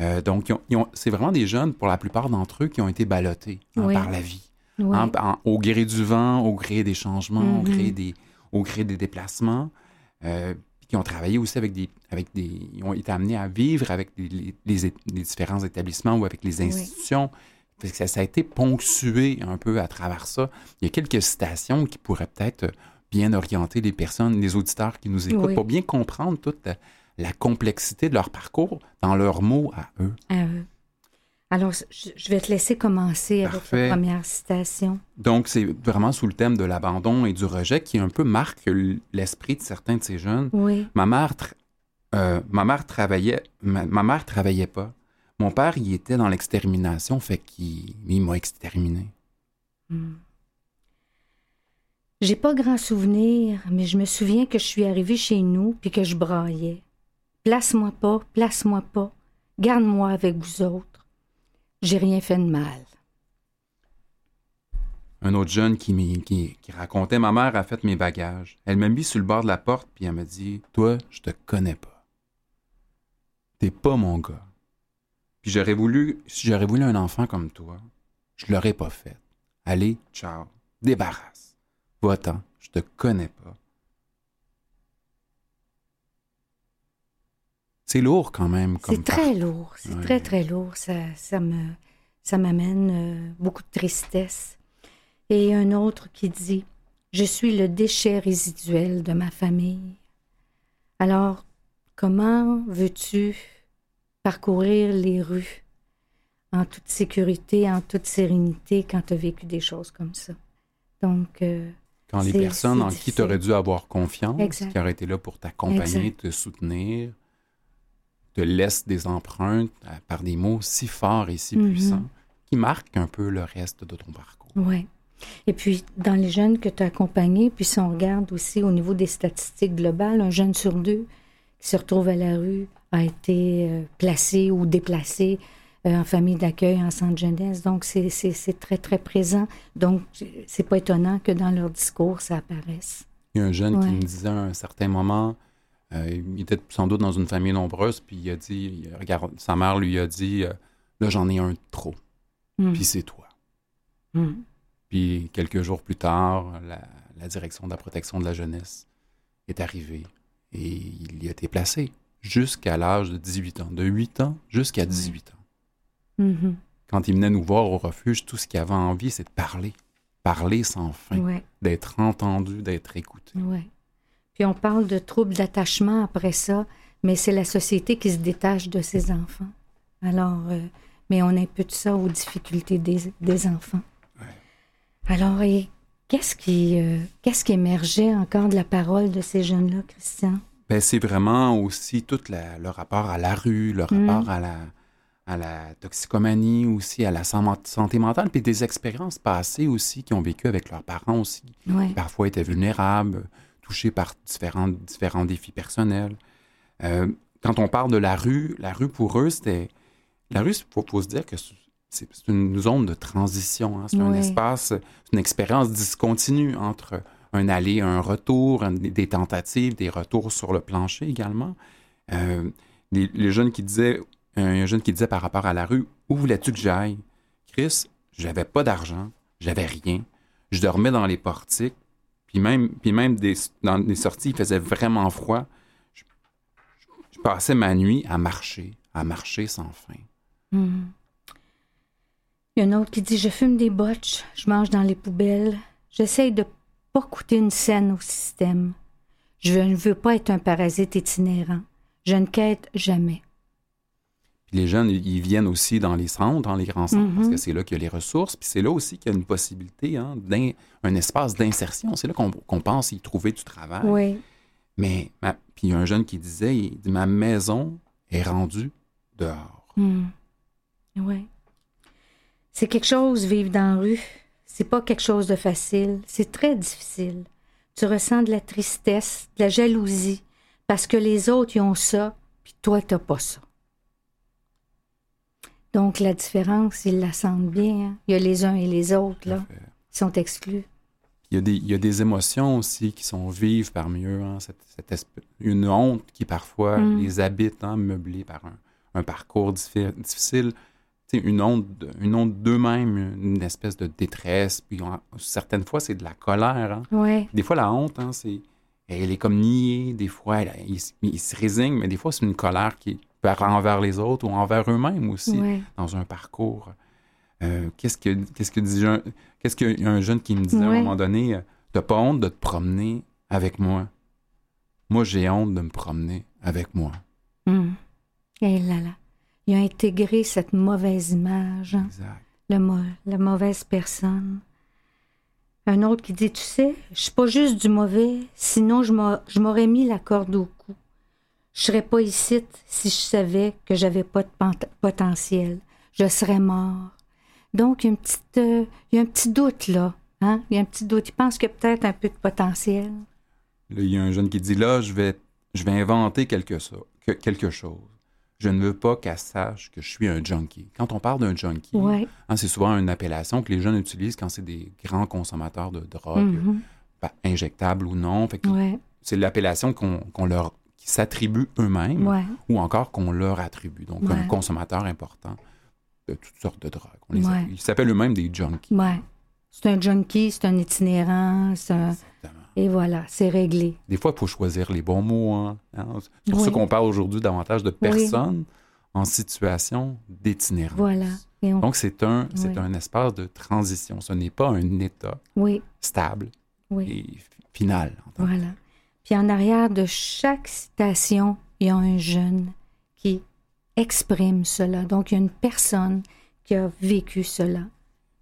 Euh, donc, c'est vraiment des jeunes, pour la plupart d'entre eux, qui ont été ballottés hein, Oui. par la vie. En- au gré du vent, au gré des changements, au, gré des, au gré des déplacements. Euh, qui ont travaillé aussi avec des, avec des... Ils ont été amenés à vivre avec les, différents établissements ou avec les Oui. institutions. Que Ça, ça a été ponctué un peu à travers ça. Il y a quelques citations qui pourraient peut-être bien orienter les personnes, les auditeurs qui nous écoutent Oui. pour bien comprendre toute la, la complexité de leur parcours dans leurs mots à eux. À eux. Alors, je vais te laisser commencer avec Parfait. la première citation. Donc, c'est vraiment sous le thème de l'abandon et du rejet qui un peu marque l'esprit de certains de ces jeunes. Oui. Ma mère, euh, ma mère travaillait, ma, ma mère travaillait pas. Mon père, il était dans l'extermination, fait qu'il il m'a exterminé. Hmm. J'ai pas grand souvenir, mais je me souviens que je suis arrivée chez nous puis que je braillais. Place-moi pas, place-moi pas. Garde-moi avec vous autres. J'ai rien fait de mal. Un autre jeune qui, racontait Ma mère a fait mes bagages. Elle m'a mis sur le bord de la porte, puis elle m'a dit Toi, je te connais pas. T'es pas mon gars. Puis j'aurais voulu, si j'aurais voulu un enfant comme toi, je l'aurais pas fait. Allez, ciao, débarrasse. Va-t'en, je te connais pas. C'est lourd quand même. C'est très lourd, c'est Ouais. très très lourd. Ça, ça me, ça m'amène euh, beaucoup de tristesse. Et un autre qui dit Je suis le déchet résiduel de ma famille. Alors, comment veux-tu parcourir les rues en toute sécurité, en toute sérénité quand tu as vécu des choses comme ça? Donc, euh, Quand les personnes en qui tu aurais dû avoir confiance, Exact. qui auraient été là pour t'accompagner, te soutenir, te laissent des empreintes euh, par des mots si forts et si Mhm. puissants qui marquent un peu le reste de ton parcours. Oui. Et puis, dans les jeunes que tu as accompagnés, puis si on regarde aussi au niveau des statistiques globales, un jeune sur deux qui se retrouve à la rue a été euh, placé ou déplacé euh, en famille d'accueil, en centre jeunesse. Donc, c'est- très, très présent. Donc, c'est pas étonnant que dans leur discours, ça apparaisse. Il y a un jeune qui me disait à un certain moment, il était sans doute dans une famille nombreuse, puis il a dit, il regarde, sa mère lui a dit, euh, là j'en ai un trop, Mm. puis c'est toi. Mm. Puis quelques jours plus tard, la, la direction de la protection de la jeunesse est arrivée et il y a été placé jusqu'à l'âge de 18 ans, de 8 ans jusqu'à 18 ans. Mhm. Quand il venait nous voir au refuge, tout ce qu'il avait envie, c'est de parler. Parler sans fin, Ouais, d'être entendu, d'être écouté. ouais. Puis on parle de troubles d'attachement après ça, mais c'est la société qui se détache de ses enfants. Alors, euh, mais on impute ça aux difficultés des, des enfants. Ouais. Alors, et qu'est-ce qui, euh, qu'est-ce qui émergeait encore de la parole de ces jeunes-là, Christian? Ben, c'est vraiment aussi tout la- le rapport à la rue, le Mm. rapport à la, à la toxicomanie aussi, à la san- santé mentale, puis des expériences passées aussi qui ont vécu avec leurs parents aussi, qui parfois étaient vulnérables, touchés par différents, différents défis personnels. Euh, quand on parle de la rue, la rue pour eux, c'était... La rue, il faut, faut se dire que c'est une zone de transition. hein. C'est un espace, c'est une expérience discontinue entre un aller, un retour, des tentatives, des retours sur le plancher également. Euh, les, les jeunes qui disaient, un jeune qui disait par rapport à la rue, où voulais-tu que j'aille? Chris, j'avais pas d'argent, j'avais rien. Je dormais dans les portiques, puis même, puis même des, dans les sorties, il faisait vraiment froid. Je, passais ma nuit à marcher, à marcher sans fin. Mhm. Il y a un autre qui dit Je fume des botches, je mange dans les poubelles, j'essaye de pas coûter une scène au système. Je ne veux pas être un parasite itinérant. Je ne quête jamais. Les jeunes, ils viennent aussi dans les centres, dans les grands centres, Mhm. parce que c'est là qu'il y a les ressources. Puis c'est là aussi qu'il y a une possibilité, hein, d'in- un espace d'insertion. C'est là qu'on pense y trouver du travail. Oui. Mais, ma- puis il y a un jeune qui disait, il dit, ma maison est rendue dehors. Hmm. Ouais. C'est quelque chose, vivre dans la rue. C'est pas quelque chose de facile. C'est très difficile. Tu ressens de la tristesse, de la jalousie, parce que les autres, ils ont ça, puis toi, t'as pas ça. Donc, la différence, ils la sentent bien. hein. Il y a les uns et les autres, là, qui sont exclus. Il y, a des, il y a des émotions aussi qui sont vives parmi eux. hein, cette, une honte qui parfois Mm. les habite, hein, meublée par un, un parcours diffi- difficile. Une onde, une onde d'eux-mêmes, une espèce de détresse. Puis certaines fois, c'est de la colère. Hein. Ouais. Des fois, la honte, c'est elle est comme niée. Des fois, ils il se résignent, mais des fois, c'est une colère qui être envers les autres ou envers eux-mêmes aussi Ouais. dans un parcours. Euh, qu'est-ce que qu'est-ce que dit un, qu'est-ce qu'il y a un jeune qui me disait à un moment donné, euh, t'as pas honte de te promener avec moi? Moi, j'ai honte de me promener avec moi. Et là là. Il a intégré cette mauvaise image, hein, Exact. le la mauvaise personne. Un autre qui dit, tu sais, je suis pas juste du mauvais, sinon je m'aurais mis la corde au cou. Je serais pas ici si je savais que j'avais pas de potentiel. Je serais mort. Donc, il y a, une petite, euh, il y a un petit doute là. Hein? Il y a un petit doute. Il pense qu'il y a peut-être un peu de potentiel. Là, il y a un jeune qui dit là, je vais, je vais inventer quelque, so- que- quelque chose. Je ne veux pas qu'elle sache que je suis un junkie. Quand on parle d'un junkie, Ouais. hein, c'est souvent une appellation que les jeunes utilisent quand c'est des grands consommateurs de drogue, Mhm. ben, injectables ou non. Ouais. C'est l'appellation qu'on qu'on leur qui s'attribuent eux-mêmes Ouais. ou encore qu'on leur attribue. Donc, Ouais. un consommateur important de toutes sortes de drogues. On les Ouais. appelle- Ils s'appellent eux-mêmes des junkies. C'est un junkie, c'est un itinérant, c'est un- et voilà, c'est réglé. Des fois, il faut choisir les bons mots. hein. Hein, C'est pour Oui. ça qu'on parle aujourd'hui davantage de personnes en situation d'itinérance. Voilà. Et on- Donc, c'est un, c'est Oui. un espace de transition. Ce n'est pas un état stable et final. en tant que voilà. Puis en arrière de chaque citation, il y a un jeune qui exprime cela. Donc, il y a une personne qui a vécu cela.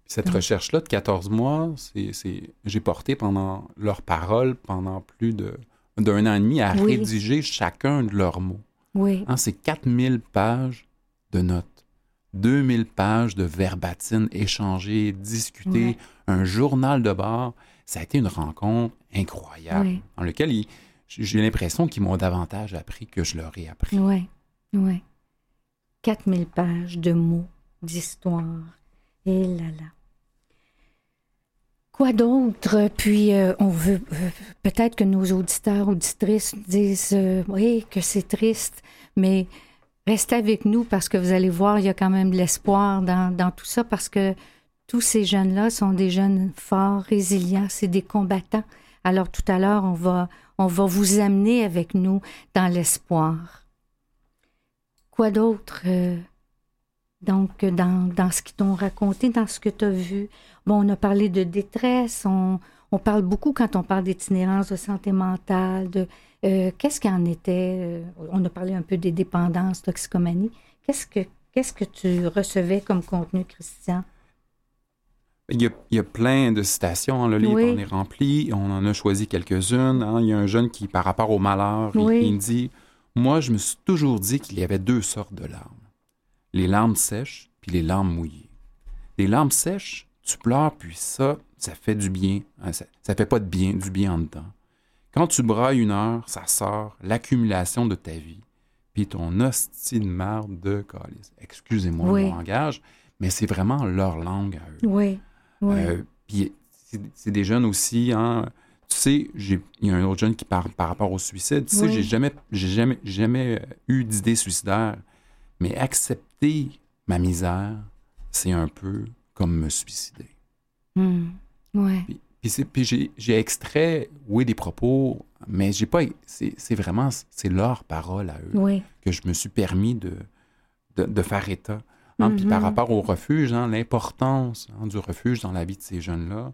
Cette recherche-là de 14 mois, c'est, c'est- j'ai porté pendant leurs paroles pendant plus de, d'un an et demi à Oui. rédiger chacun de leurs mots. Oui, Hein, c'est 4000 pages de notes, 2000 pages de verbatines échangées, discutées, un journal de bord. Ça a été une rencontre incroyable Oui. dans laquelle j'ai l'impression qu'ils m'ont davantage appris que je leur ai appris. oui, oui. 4000 pages de mots, d'histoire. Et là là. Quoi d'autre? Puis, euh, on veut euh, peut-être que nos auditeurs, auditrices disent euh, oui, que c'est triste, mais restez avec nous parce que vous allez voir, il y a quand même de l'espoir dans, dans tout ça parce que tous ces jeunes-là sont des jeunes forts, résilients, c'est des combattants. Alors, tout à l'heure, on va, on va vous amener avec nous dans l'espoir. Quoi d'autre? euh, donc, dans, ce qu'ils t'ont raconté, dans ce que tu as vu, bon, on a parlé de détresse, on, on parle beaucoup quand on parle d'itinérance, de santé mentale, de euh, qu'est-ce qu'il en était. euh, on a parlé un peu des dépendances, toxicomanie. Qu'est-ce que, qu'est-ce que tu recevais comme contenu, Christian? Il y, a, il y a plein de citations, hein, le livre Oui. en est rempli, on en a choisi quelques-unes. hein. Il y a un jeune qui, par rapport au malheur, il- Oui. il, me dit Moi, je me suis toujours dit qu'il y avait deux sortes de larmes les larmes sèches puis les larmes mouillées. Les larmes sèches, tu pleures, puis ça, ça fait du bien. hein, Ça, ça fait pas de bien, du bien en dedans. Quand tu brailles une heure, ça sort l'accumulation de ta vie, puis ton hostie de marde de calice. Excusez-moi Oui. le langage, mais c'est vraiment leur langue à eux. Oui, Euh, puis c'est des jeunes aussi, hein. Tu sais, il y a un autre jeune qui parle par rapport au suicide. Tu sais, Oui. j'ai jamais, jamais, jamais euh, eu d'idée suicidaire. Mais accepter ma misère, c'est un peu comme me suicider. Hum, ouais, Puis, puis c'est- puis j'ai, extrait, oui, des propos, mais j'ai pas. C'est, c'est vraiment, c'est leur parole à eux oui, que je me suis permis de, de, de faire état. Hein, Puis par Mhm. rapport au refuge, hein, l'importance hein, du refuge dans la vie de ces jeunes-là,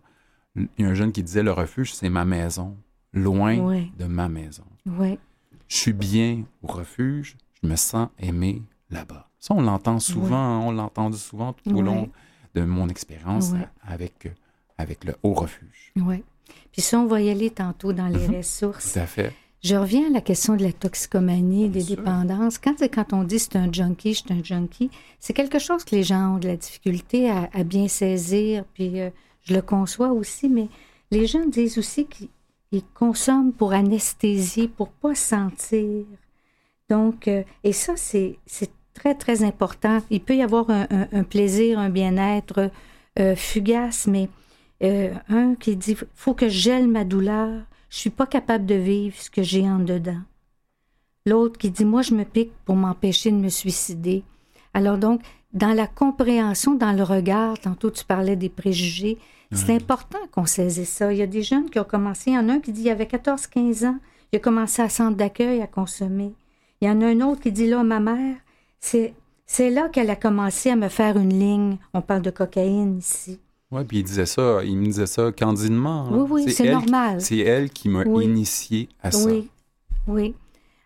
il y a un jeune qui disait le refuge, c'est ma maison, loin de ma maison. oui, Je suis bien au refuge, je me sens aimé là-bas. Ça, on l'entend souvent, hein, on l'a entendu souvent tout au long de mon expérience avec, euh, avec le haut refuge. oui. Puis ça, on va y aller tantôt dans les Mhm. ressources. Tout à fait. Je reviens à la question de la toxicomanie, des sûr. dépendances. Quand, quand on dit c'est un junkie, c'est un junkie, c'est quelque chose que les gens ont de la difficulté à, à bien saisir, puis euh, je le conçois aussi, mais les gens disent aussi qu'ils ils consomment pour anesthésie, pour pas sentir. Donc, euh, et ça, c'est très, très important. Il peut y avoir un, un- un plaisir, un bien-être euh, fugace, mais un qui dit faut que je gèle ma douleur, je suis pas capable de vivre ce que j'ai en dedans. L'autre qui dit moi je me pique pour m'empêcher de me suicider. Alors donc dans la compréhension, dans le regard, tantôt tu parlais des préjugés, c'est important qu'on saisisse ça. Il y a des jeunes qui ont commencé, il y en a un qui dit il avait 14-15 ans, il a commencé à centre d'accueil à consommer. Il y en a un autre qui dit là, ma mère, c'est, c'est là qu'elle a commencé à me faire une ligne. On parle de cocaïne ici. Oui, puis il disait ça, il me disait ça candidement. Oui, oui, c'est normal. C'est elle qui m'a Oui. initié à ça. Oui, oui.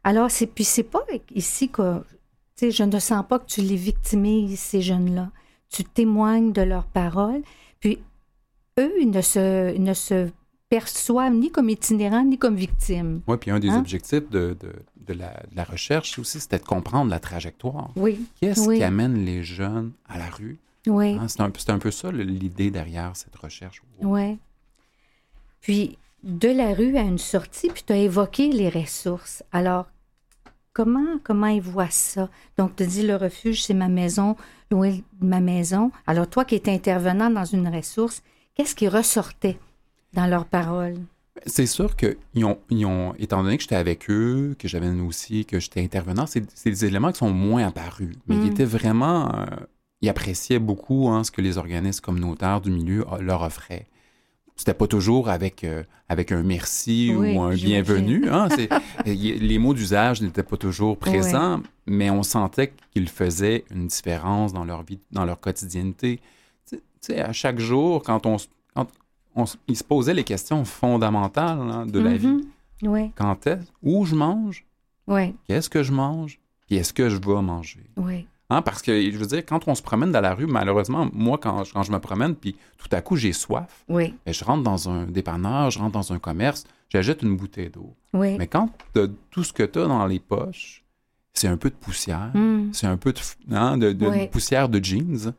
Alors, c'est, puis c'est pas ici que, tu sais, je ne sens pas que tu les victimises, ces jeunes-là. Tu témoignes de leurs paroles, puis eux, ils ne se, ne se perçoivent ni comme itinérants, ni comme victimes. Oui, puis un des Hein? objectifs de, de, de la, de la recherche aussi, c'était de comprendre la trajectoire. Oui, Qu'est-ce Oui. qui amène les jeunes à la rue? Oui, Hein, c'est, un, c'est un peu ça l'idée derrière cette recherche. oui. Puis, de la rue à une sortie, puis tu as évoqué les ressources. Alors, comment, comment ils voient ça? Donc, tu dis le refuge, c'est ma maison, loin de ma maison? Alors, toi qui étais intervenant dans une ressource, qu'est-ce qui ressortait dans leurs paroles? C'est sûr qu'ils ont, ils ont, étant donné que j'étais avec eux, que j'avais aussi, que j'étais intervenant, c'est, c'est des éléments qui sont moins apparus. Mais Mm. ils étaient vraiment. euh, ils appréciaient beaucoup hein, ce que les organismes communautaires du milieu euh, leur offraient. C'était pas toujours avec, euh, avec un merci Oui, ou un bienvenu. Hein, les mots d'usage n'étaient pas toujours présents, mais on sentait qu'ils faisaient une différence dans leur vie, dans leur quotidienneté. Tu sais- à chaque jour, quand on, quand on ils se posaient les questions fondamentales hein, de la vie. Oui, Quand est-ce? Où je mange? Qu'est-ce que je mange? Puis est-ce que je vais manger? oui, Hein, parce que, je veux dire, quand on se promène dans la rue, malheureusement, moi, quand, je- quand je me promène, puis tout à coup, j'ai soif, oui, je rentre dans un dépanneur, je rentre dans un commerce, j'achète une bouteille d'eau. oui. Mais quand tout ce que tu as dans les poches, c'est un peu de poussière, Mm. c'est un peu de, hein, de- de Ouais. poussière de jeans,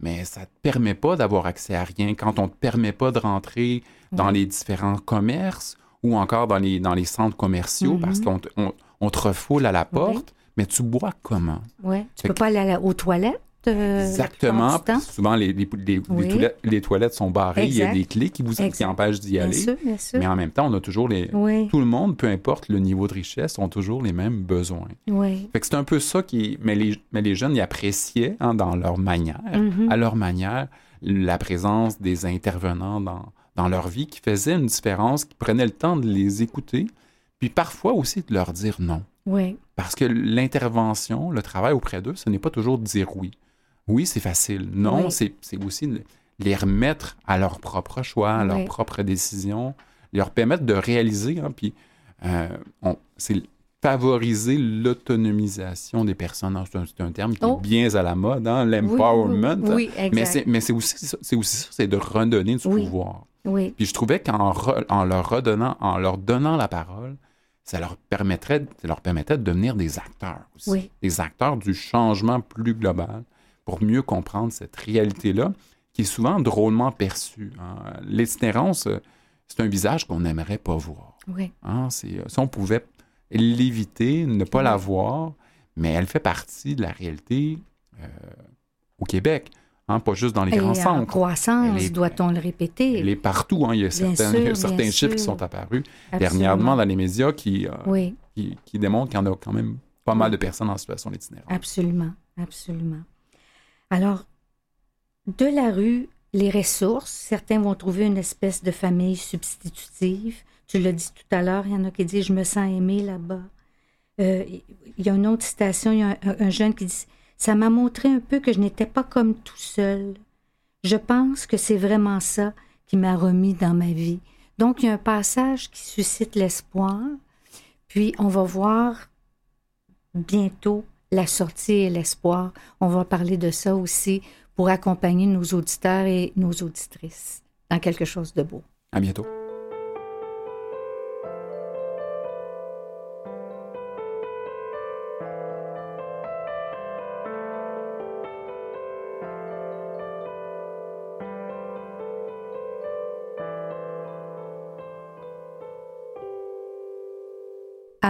mais ça te permet pas d'avoir accès à rien. Quand on te permet pas de rentrer dans les différents commerces ou encore dans les, dans les centres commerciaux Mhm. parce qu'on te, on, on te refoule à la porte, mais tu bois comment? Tu Fait peux que- pas aller la- aux toilettes? euh, Exactement. Souvent, les, les, les- les Oui. toilettes, les toilettes sont barrées. Il y a des clés qui vous qui empêchent d'y Bien aller. sûr, bien sûr. Mais en même temps, on a toujours les... Oui, Tout le monde, peu importe le niveau de richesse, ont toujours les mêmes besoins. oui. Fait que c'est un peu ça qui... Mais les, mais les jeunes, ils appréciaient, hein, dans leur manière, Mhm. à leur manière, la présence des intervenants dans, dans leur vie qui faisaient une différence, qui prenaient le temps de les écouter, puis parfois aussi de leur dire non. Oui, Parce que l'intervention, le travail auprès d'eux, ce n'est pas toujours de dire oui. Oui, c'est facile. Non, Oui. c'est aussi les remettre à leur propre choix, à leur Oui. propre décision, leur permettre de réaliser, hein, puis euh, c'est favoriser l'autonomisation des personnes. C'est un, terme qui Oh. est bien à la mode, hein, l'empowerment. Oui, oui, mais c'est aussi ça, c'est aussi ça, c'est de redonner du pouvoir. Oui, Puis je trouvais qu'en en leur redonnant, en leur donnant la parole, ça leur permettrait, ça leur permettait de devenir des acteurs aussi. Oui. Des acteurs du changement plus global pour mieux comprendre cette réalité-là qui est souvent drôlement perçue. hein. L'itinérance, euh, c'est un visage qu'on n'aimerait pas voir. oui, hein. Euh, si on pouvait l'éviter, ne pas Oui. la voir, mais elle fait partie de la réalité euh, au Québec, hein, pas juste dans les Et grands en centres. croissance, Elle est- doit-on le répéter? Elle est partout. hein. Il y a certains, sûr, il y a bien certains chiffres qui sont apparus Absolument. dernièrement dans les médias qui, euh, Oui, qui, qui démontrent qu'il y en a quand même pas mal de personnes en situation d'itinérance. absolument, absolument. Alors, de la rue, les ressources, certains vont trouver une espèce de famille substitutive. Tu l'as dit tout à l'heure, il y en a qui disent Je me sens aimé là-bas. Euh, il y a une autre citation, il y a un, un jeune qui dit Ça m'a montré un peu que je n'étais pas comme tout seul. Je pense que c'est vraiment ça qui m'a remis dans ma vie. Donc, il y a un passage qui suscite l'espoir. Puis, on va voir bientôt la sortie et l'espoir. On va parler de ça aussi pour accompagner nos auditeurs et nos auditrices dans quelque chose de beau. À bientôt.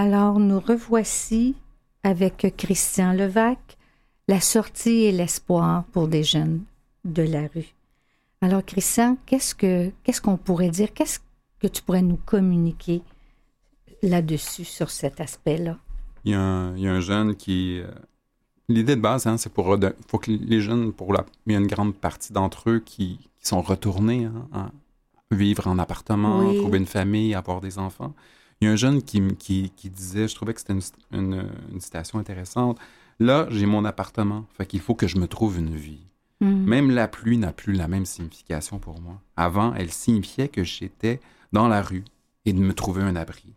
Alors, nous revoici avec Christian Levac, la sortie et l'espoir pour des jeunes de la rue. Alors, Christian, qu'est-ce que qu'est-ce qu'on pourrait dire? Qu'est-ce que tu pourrais nous communiquer là-dessus, sur cet aspect-là? Il y, a un, il y a un jeune qui, euh, l'idée de base, hein, c'est pour faut que les jeunes, pour la, il y a une grande partie d'entre eux qui, qui sont retournés hein, à vivre en appartement, Oui. trouver une famille, avoir des enfants. Il y a un jeune qui, m- qui, qui disait, je trouvais que c'était une, une, une citation intéressante. Là, j'ai mon appartement, fait qu'il faut que je me trouve une vie. Mhm. Même la pluie n'a plus la même signification pour moi. Avant, elle signifiait que j'étais dans la rue et de me trouver un abri.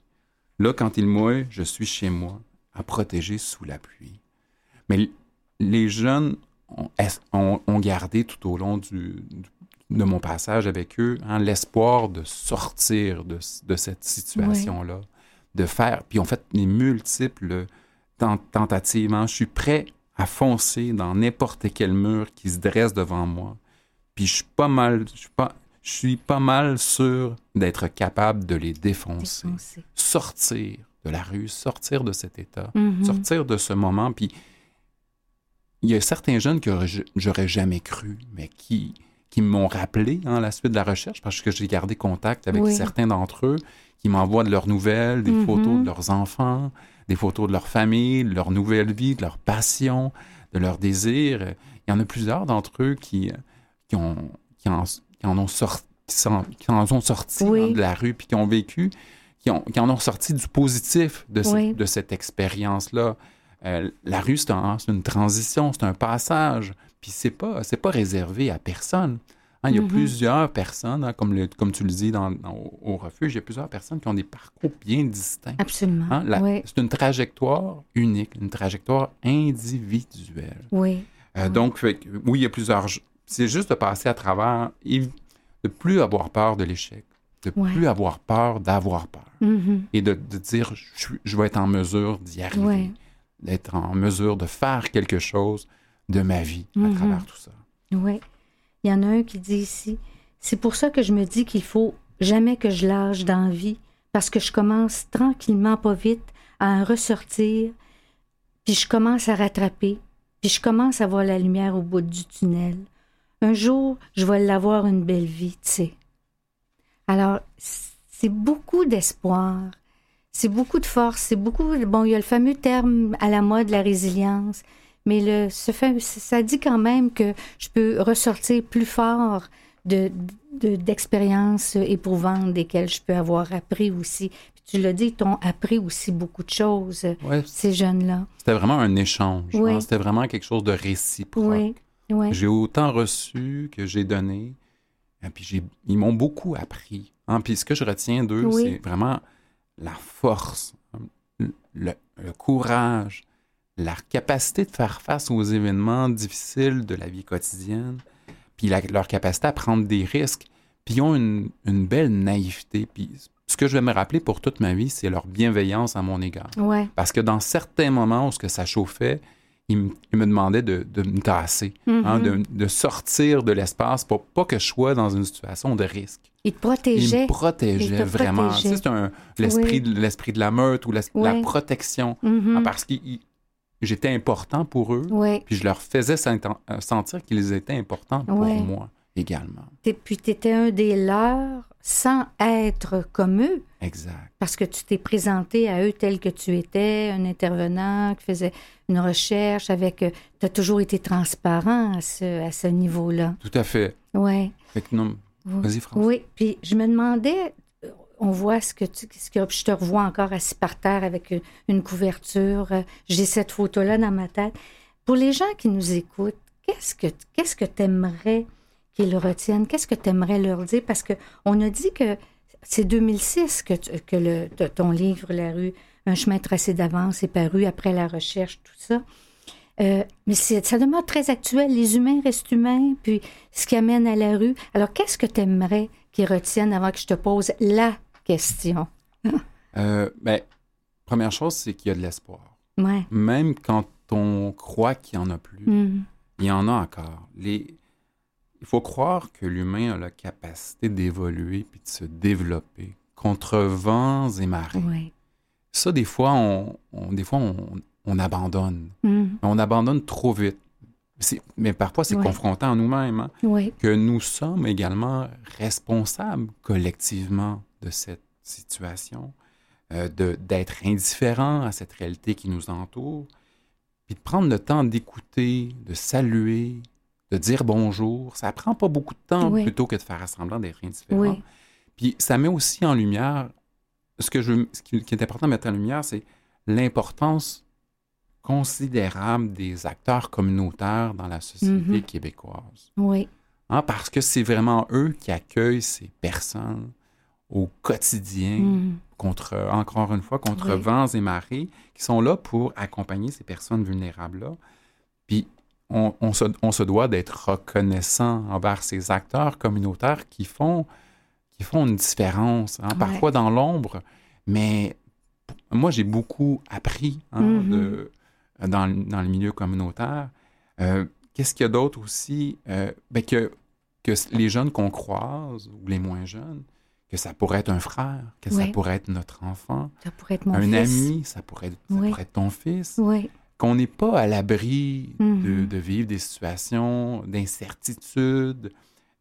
Là, quand il mouille, je suis chez moi, à protéger sous la pluie. Mais les jeunes ont, ont- ont gardé tout au long du, du- de mon passage avec eux hein, l'espoir de sortir de, de cette situation-là, de faire, puis ont fait des multiples tent- tentatives. hein. Je suis prêt à foncer dans n'importe quel mur qui se dresse devant moi. Puis je suis pas mal, je suis pas, je suis pas mal sûr d'être capable de les défoncer sortir de la rue, sortir de cet état, Mhm. sortir de ce moment. Puis il y a certains jeunes que j'aurais jamais cru, mais qui, qui m'ont rappelé hein, la suite de la recherche, parce que j'ai gardé contact avec Oui. certains d'entre eux qui m'envoient de leurs nouvelles, des Mhm. photos de leurs enfants, des photos de leur famille, de leur nouvelle vie, de leur passion, de leurs désirs. Il y en a plusieurs d'entre eux qui, qui, ont, qui, en, qui en ont sorti, qui, s'en- qui en ont sorti Oui. hein, de la rue, puis qui ont vécu, qui, ont, qui en ont sorti du positif de, ce- Oui. de cette expérience-là. Euh, la rue, c'est un- c'est une transition, c'est un passage, puis c'est pas, c'est pas réservé à personne. Hein, il y a Mhm. plusieurs personnes, hein, comme, le- comme tu le dis dans, dans- au, refuge, il y a plusieurs personnes qui ont des parcours bien distincts. Absolument. Hein, oui. C'est une trajectoire unique, une trajectoire individuelle. Oui. Euh. Donc, fait oui, il y a plusieurs. C'est juste de passer à travers et de plus avoir peur de l'échec, de Ouais. plus avoir peur d'avoir peur Mhm. et de, de dire je, vais être en mesure d'y arriver, Ouais. d'être en mesure de faire quelque chose de ma vie à Mhm. travers tout ça. Oui. Il y en a un qui dit ici C'est pour ça que je me dis qu'il faut jamais que je lâche d'envie, parce que je commence tranquillement, pas vite, à en ressortir, puis je commence à rattraper, puis je commence à voir la lumière au bout du tunnel. Un jour, je vais l'avoir une belle vie, tu sais. Alors, c'est beaucoup d'espoir, c'est beaucoup de force, c'est beaucoup. Bon, il y a le fameux terme à la mode, la résilience. Mais le, ce fait- ça dit quand même que je peux ressortir plus fort de, de- d'expériences éprouvantes desquelles je peux avoir appris aussi. Puis tu l'as dit, ils t'ont appris aussi beaucoup de choses, Ouais, ces jeunes-là. c'était vraiment un échange. Oui. hein, C'était vraiment quelque chose de réciproque. Oui, oui. J'ai autant reçu que j'ai donné. Et puis ils m'ont beaucoup appris. hein. Puis ce que je retiens d'eux, c'est vraiment la force, le courage, la capacité de faire face aux événements difficiles de la vie quotidienne, puis la- leur capacité à prendre des risques. Puis ils ont une, une belle naïveté. Puis ce que je vais me rappeler pour toute ma vie, c'est leur bienveillance à mon égard. Ouais. Parce que dans certains moments où ce que ça chauffait, ils me, ils me demandaient de, de me tasser, hein, Mhm. de, de sortir de l'espace pour pas que je sois dans une situation de risque. Ils te Ils protégeaient. me protégeaient Ils te vraiment. protégeaient. Tu sais, C'est l'esprit Oui. de, l'esprit de la meute ou la, protection. Mhm. Ah, parce que j'étais important pour eux, Ouais. puis je leur faisais euh, sentir qu'ils étaient importants pour Ouais. moi également. T'es- Puis tu étais un des leurs sans être comme eux. Exact. Parce que tu t'es présenté à eux tel que tu étais, un intervenant qui faisait une recherche avec. Tu as toujours été transparent à ce, à ce niveau-là. Tout à fait. Oui. Fait que non, vas-y, François. Oui. Puis je me demandais, euh, on voit ce que tu. Ce que, je te revois encore assis par terre avec une, une couverture. Euh, J'ai cette photo-là dans ma tête. Pour les gens qui nous écoutent, qu'est-ce que tu aimerais qu'ils retiennent? Qu'est-ce que tu aimerais leur dire? Parce qu'on a dit que c'est 2006 que, que ton livre, La rue, Un chemin tracé d'avance, est paru après la recherche, tout ça. Euh, mais ça demeure très actuel. Les humains restent humains, puis ce qui amène à la rue. Alors, qu'est-ce que tu aimerais qu'ils retiennent avant que je te pose la question? Euh, ben, première chose, c'est qu'il y a de l'espoir. Ouais. Même quand on croit qu'il n'y en a plus, Mhm. il y en a encore. Les... Il faut croire que l'humain a la capacité d'évoluer puis de se développer contre vents et marées. Ouais. Ça, des fois, on, on- des fois, on, on abandonne. Mhm. On abandonne trop vite. Mais parfois, c'est Ouais. confrontant à nous-mêmes. hein, que nous sommes également responsables collectivement de cette situation, euh, d'être indifférents à cette réalité qui nous entoure, puis de prendre le temps d'écouter, de saluer, de dire bonjour, ça prend pas beaucoup de temps Oui. plutôt que de faire semblant d'être indifférent. Oui. Puis ça met aussi en lumière, ce, que je, ce qui, qui est important de mettre en lumière, c'est l'importance considérable des acteurs communautaires dans la société Mhm. québécoise. Oui. Hein, parce que c'est vraiment eux qui accueillent ces personnes au quotidien, Mm. contre, encore une fois, contre Oui. vents et marées, qui sont là pour accompagner ces personnes vulnérables-là. Puis on, on se, on se doit d'être reconnaissant envers ces acteurs communautaires qui font, qui font une différence, hein, Ouais. parfois dans l'ombre, mais moi j'ai beaucoup appris hein, Mhm. de- dans, le- dans le milieu communautaire. Euh, Qu'est-ce qu'il y a d'autre aussi? Euh, ben que, que les jeunes qu'on croise, ou les moins jeunes, que ça pourrait être un frère, que ça pourrait être notre enfant, Ça pourrait être mon un fils. ami, ça pourrait, être, ça Oui. pourrait être ton fils, qu'on n'est pas à l'abri de, Mhm. de vivre des situations d'incertitude,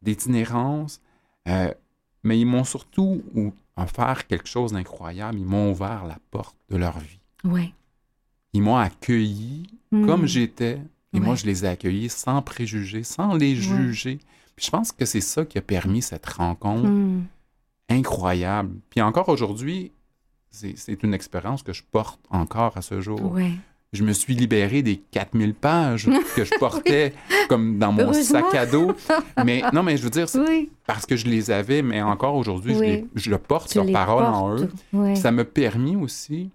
d'itinérance, euh, mais ils m'ont surtout ou- offert quelque chose d'incroyable, ils m'ont ouvert la porte de leur vie. Ils m'ont accueilli Mm. comme j'étais, et moi je les ai accueillis sans préjugés, sans les juger. Puis je pense que c'est ça qui a permis cette rencontre Mm. Incroyable. Puis encore aujourd'hui, c'est une expérience que je porte encore à ce jour. Je me suis libéré des 4000 pages que je portais comme dans mon sac à dos. Mais non, mais je veux dire, Oui. parce que je les avais, mais encore aujourd'hui, je, Oui. les- je le porte, leur parole en eux. Ça m'a permis aussi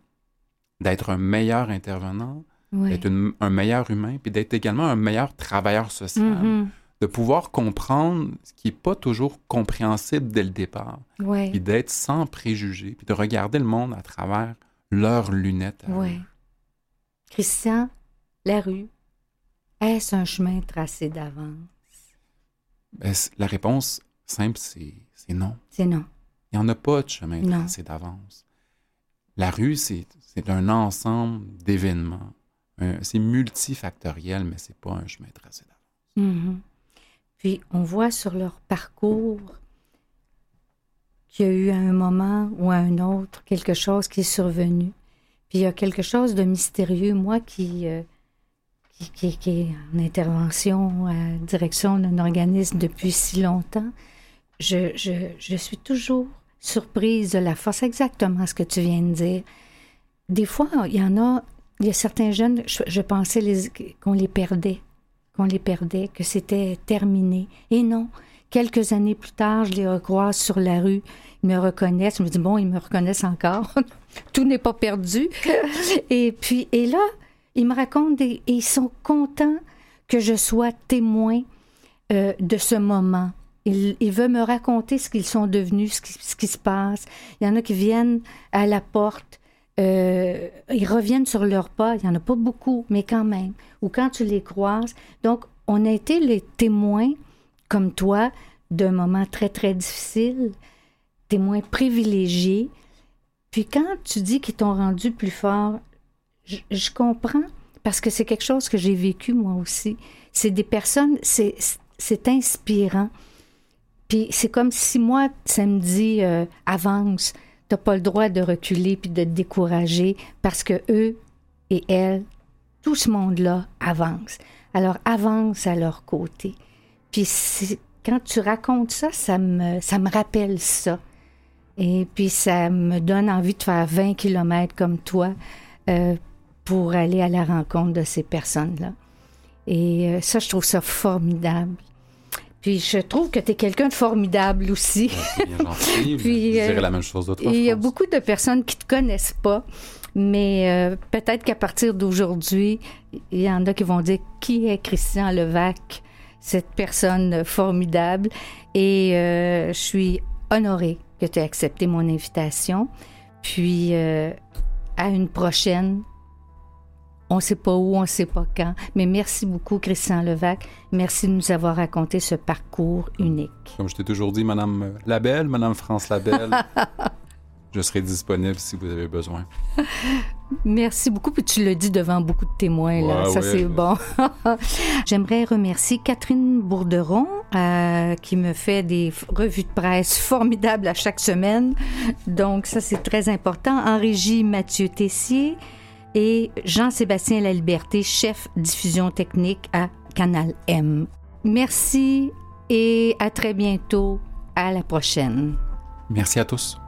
d'être un meilleur intervenant, d'être un meilleur humain, puis d'être également un meilleur travailleur social. Mhm. De pouvoir comprendre ce qui n'est pas toujours compréhensible dès le départ, Oui. puis d'être sans préjugés, puis de regarder le monde à travers leurs lunettes. Oui. Christian, la rue, est-ce un chemin tracé d'avance? Ben, la réponse simple, c'est non. C'est non. Il n'y en a pas de chemin Non. tracé d'avance. La rue, c'est un ensemble d'événements. C'est multifactoriel, mais c'est pas un chemin tracé d'avance. Mhm. Puis on voit sur leur parcours qu'il y a eu à un moment ou à un autre quelque chose qui est survenu. Puis il y a quelque chose de mystérieux, moi qui, euh, qui, qui- qui est en intervention à direction d'un organisme depuis si longtemps. Je, je, je suis toujours surprise de la force, exactement ce que tu viens de dire. Des fois, il y en a, il y a certains jeunes, je, je pensais qu'on les perdait qu'on les perdait, que c'était terminé. Et non, quelques années plus tard, je les recroise sur la rue. Ils me reconnaissent. Je me dis, bon, ils me reconnaissent encore. Tout n'est pas perdu. Et puis, et là, ils me racontent des, et ils sont contents que je sois témoin euh, de ce moment. Ils, ils veulent me raconter ce qu'ils sont devenus, ce qui, ce qui se passe. Il y en a qui viennent à la porte. euh, ils reviennent sur leurs pas. Il n'y en a pas beaucoup, mais quand même. Ou quand tu les croises. Donc, on a été les témoins, comme toi, d'un moment très, très difficile, témoins privilégiés. Puis quand tu dis qu'ils t'ont rendu plus fort, je, comprends parce que c'est quelque chose que j'ai vécu moi aussi. C'est des personnes, c'est c'est inspirant. Puis c'est comme si moi, ça me dit euh, avance, t'as pas le droit de reculer puis de te décourager parce que eux et elles, tout ce monde-là avance. Alors avance à leur côté. Puis quand tu racontes ça, ça me, ça me rappelle ça. Et puis ça me donne envie de faire 20 kilomètres comme toi euh, pour aller à la rencontre de ces personnes-là. Et euh, ça, je trouve ça formidable. Puis je trouve que tu es quelqu'un de formidable aussi. Bien gentil. Puis, je euh, dirais la même chose d'autre Et il y a beaucoup de personnes qui te connaissent pas, mais euh, peut-être qu'à partir d'aujourd'hui, il y en a qui vont dire qui est Christian Levac, cette personne formidable? Et euh, je suis honorée que tu aies accepté mon invitation. Puis euh, à une prochaine. On ne sait pas où, on ne sait pas quand. Mais merci beaucoup, Christian Levac. Merci de nous avoir raconté ce parcours unique. Comme je t'ai toujours dit, Madame Labelle, Madame France Labelle, je serai disponible si vous avez besoin. Merci beaucoup. Puis tu le dis devant beaucoup de témoins, là. Ouais, Ça, ouais. c'est bon. J'aimerais remercier Catherine Bourderon, euh, qui me fait des revues de presse formidables à chaque semaine. Donc, ça, c'est très important. En régie, Mathieu Tessier. et Jean-Sébastien Laliberté, chef diffusion technique à Canal M. Merci et à très bientôt. À la prochaine. Merci à tous.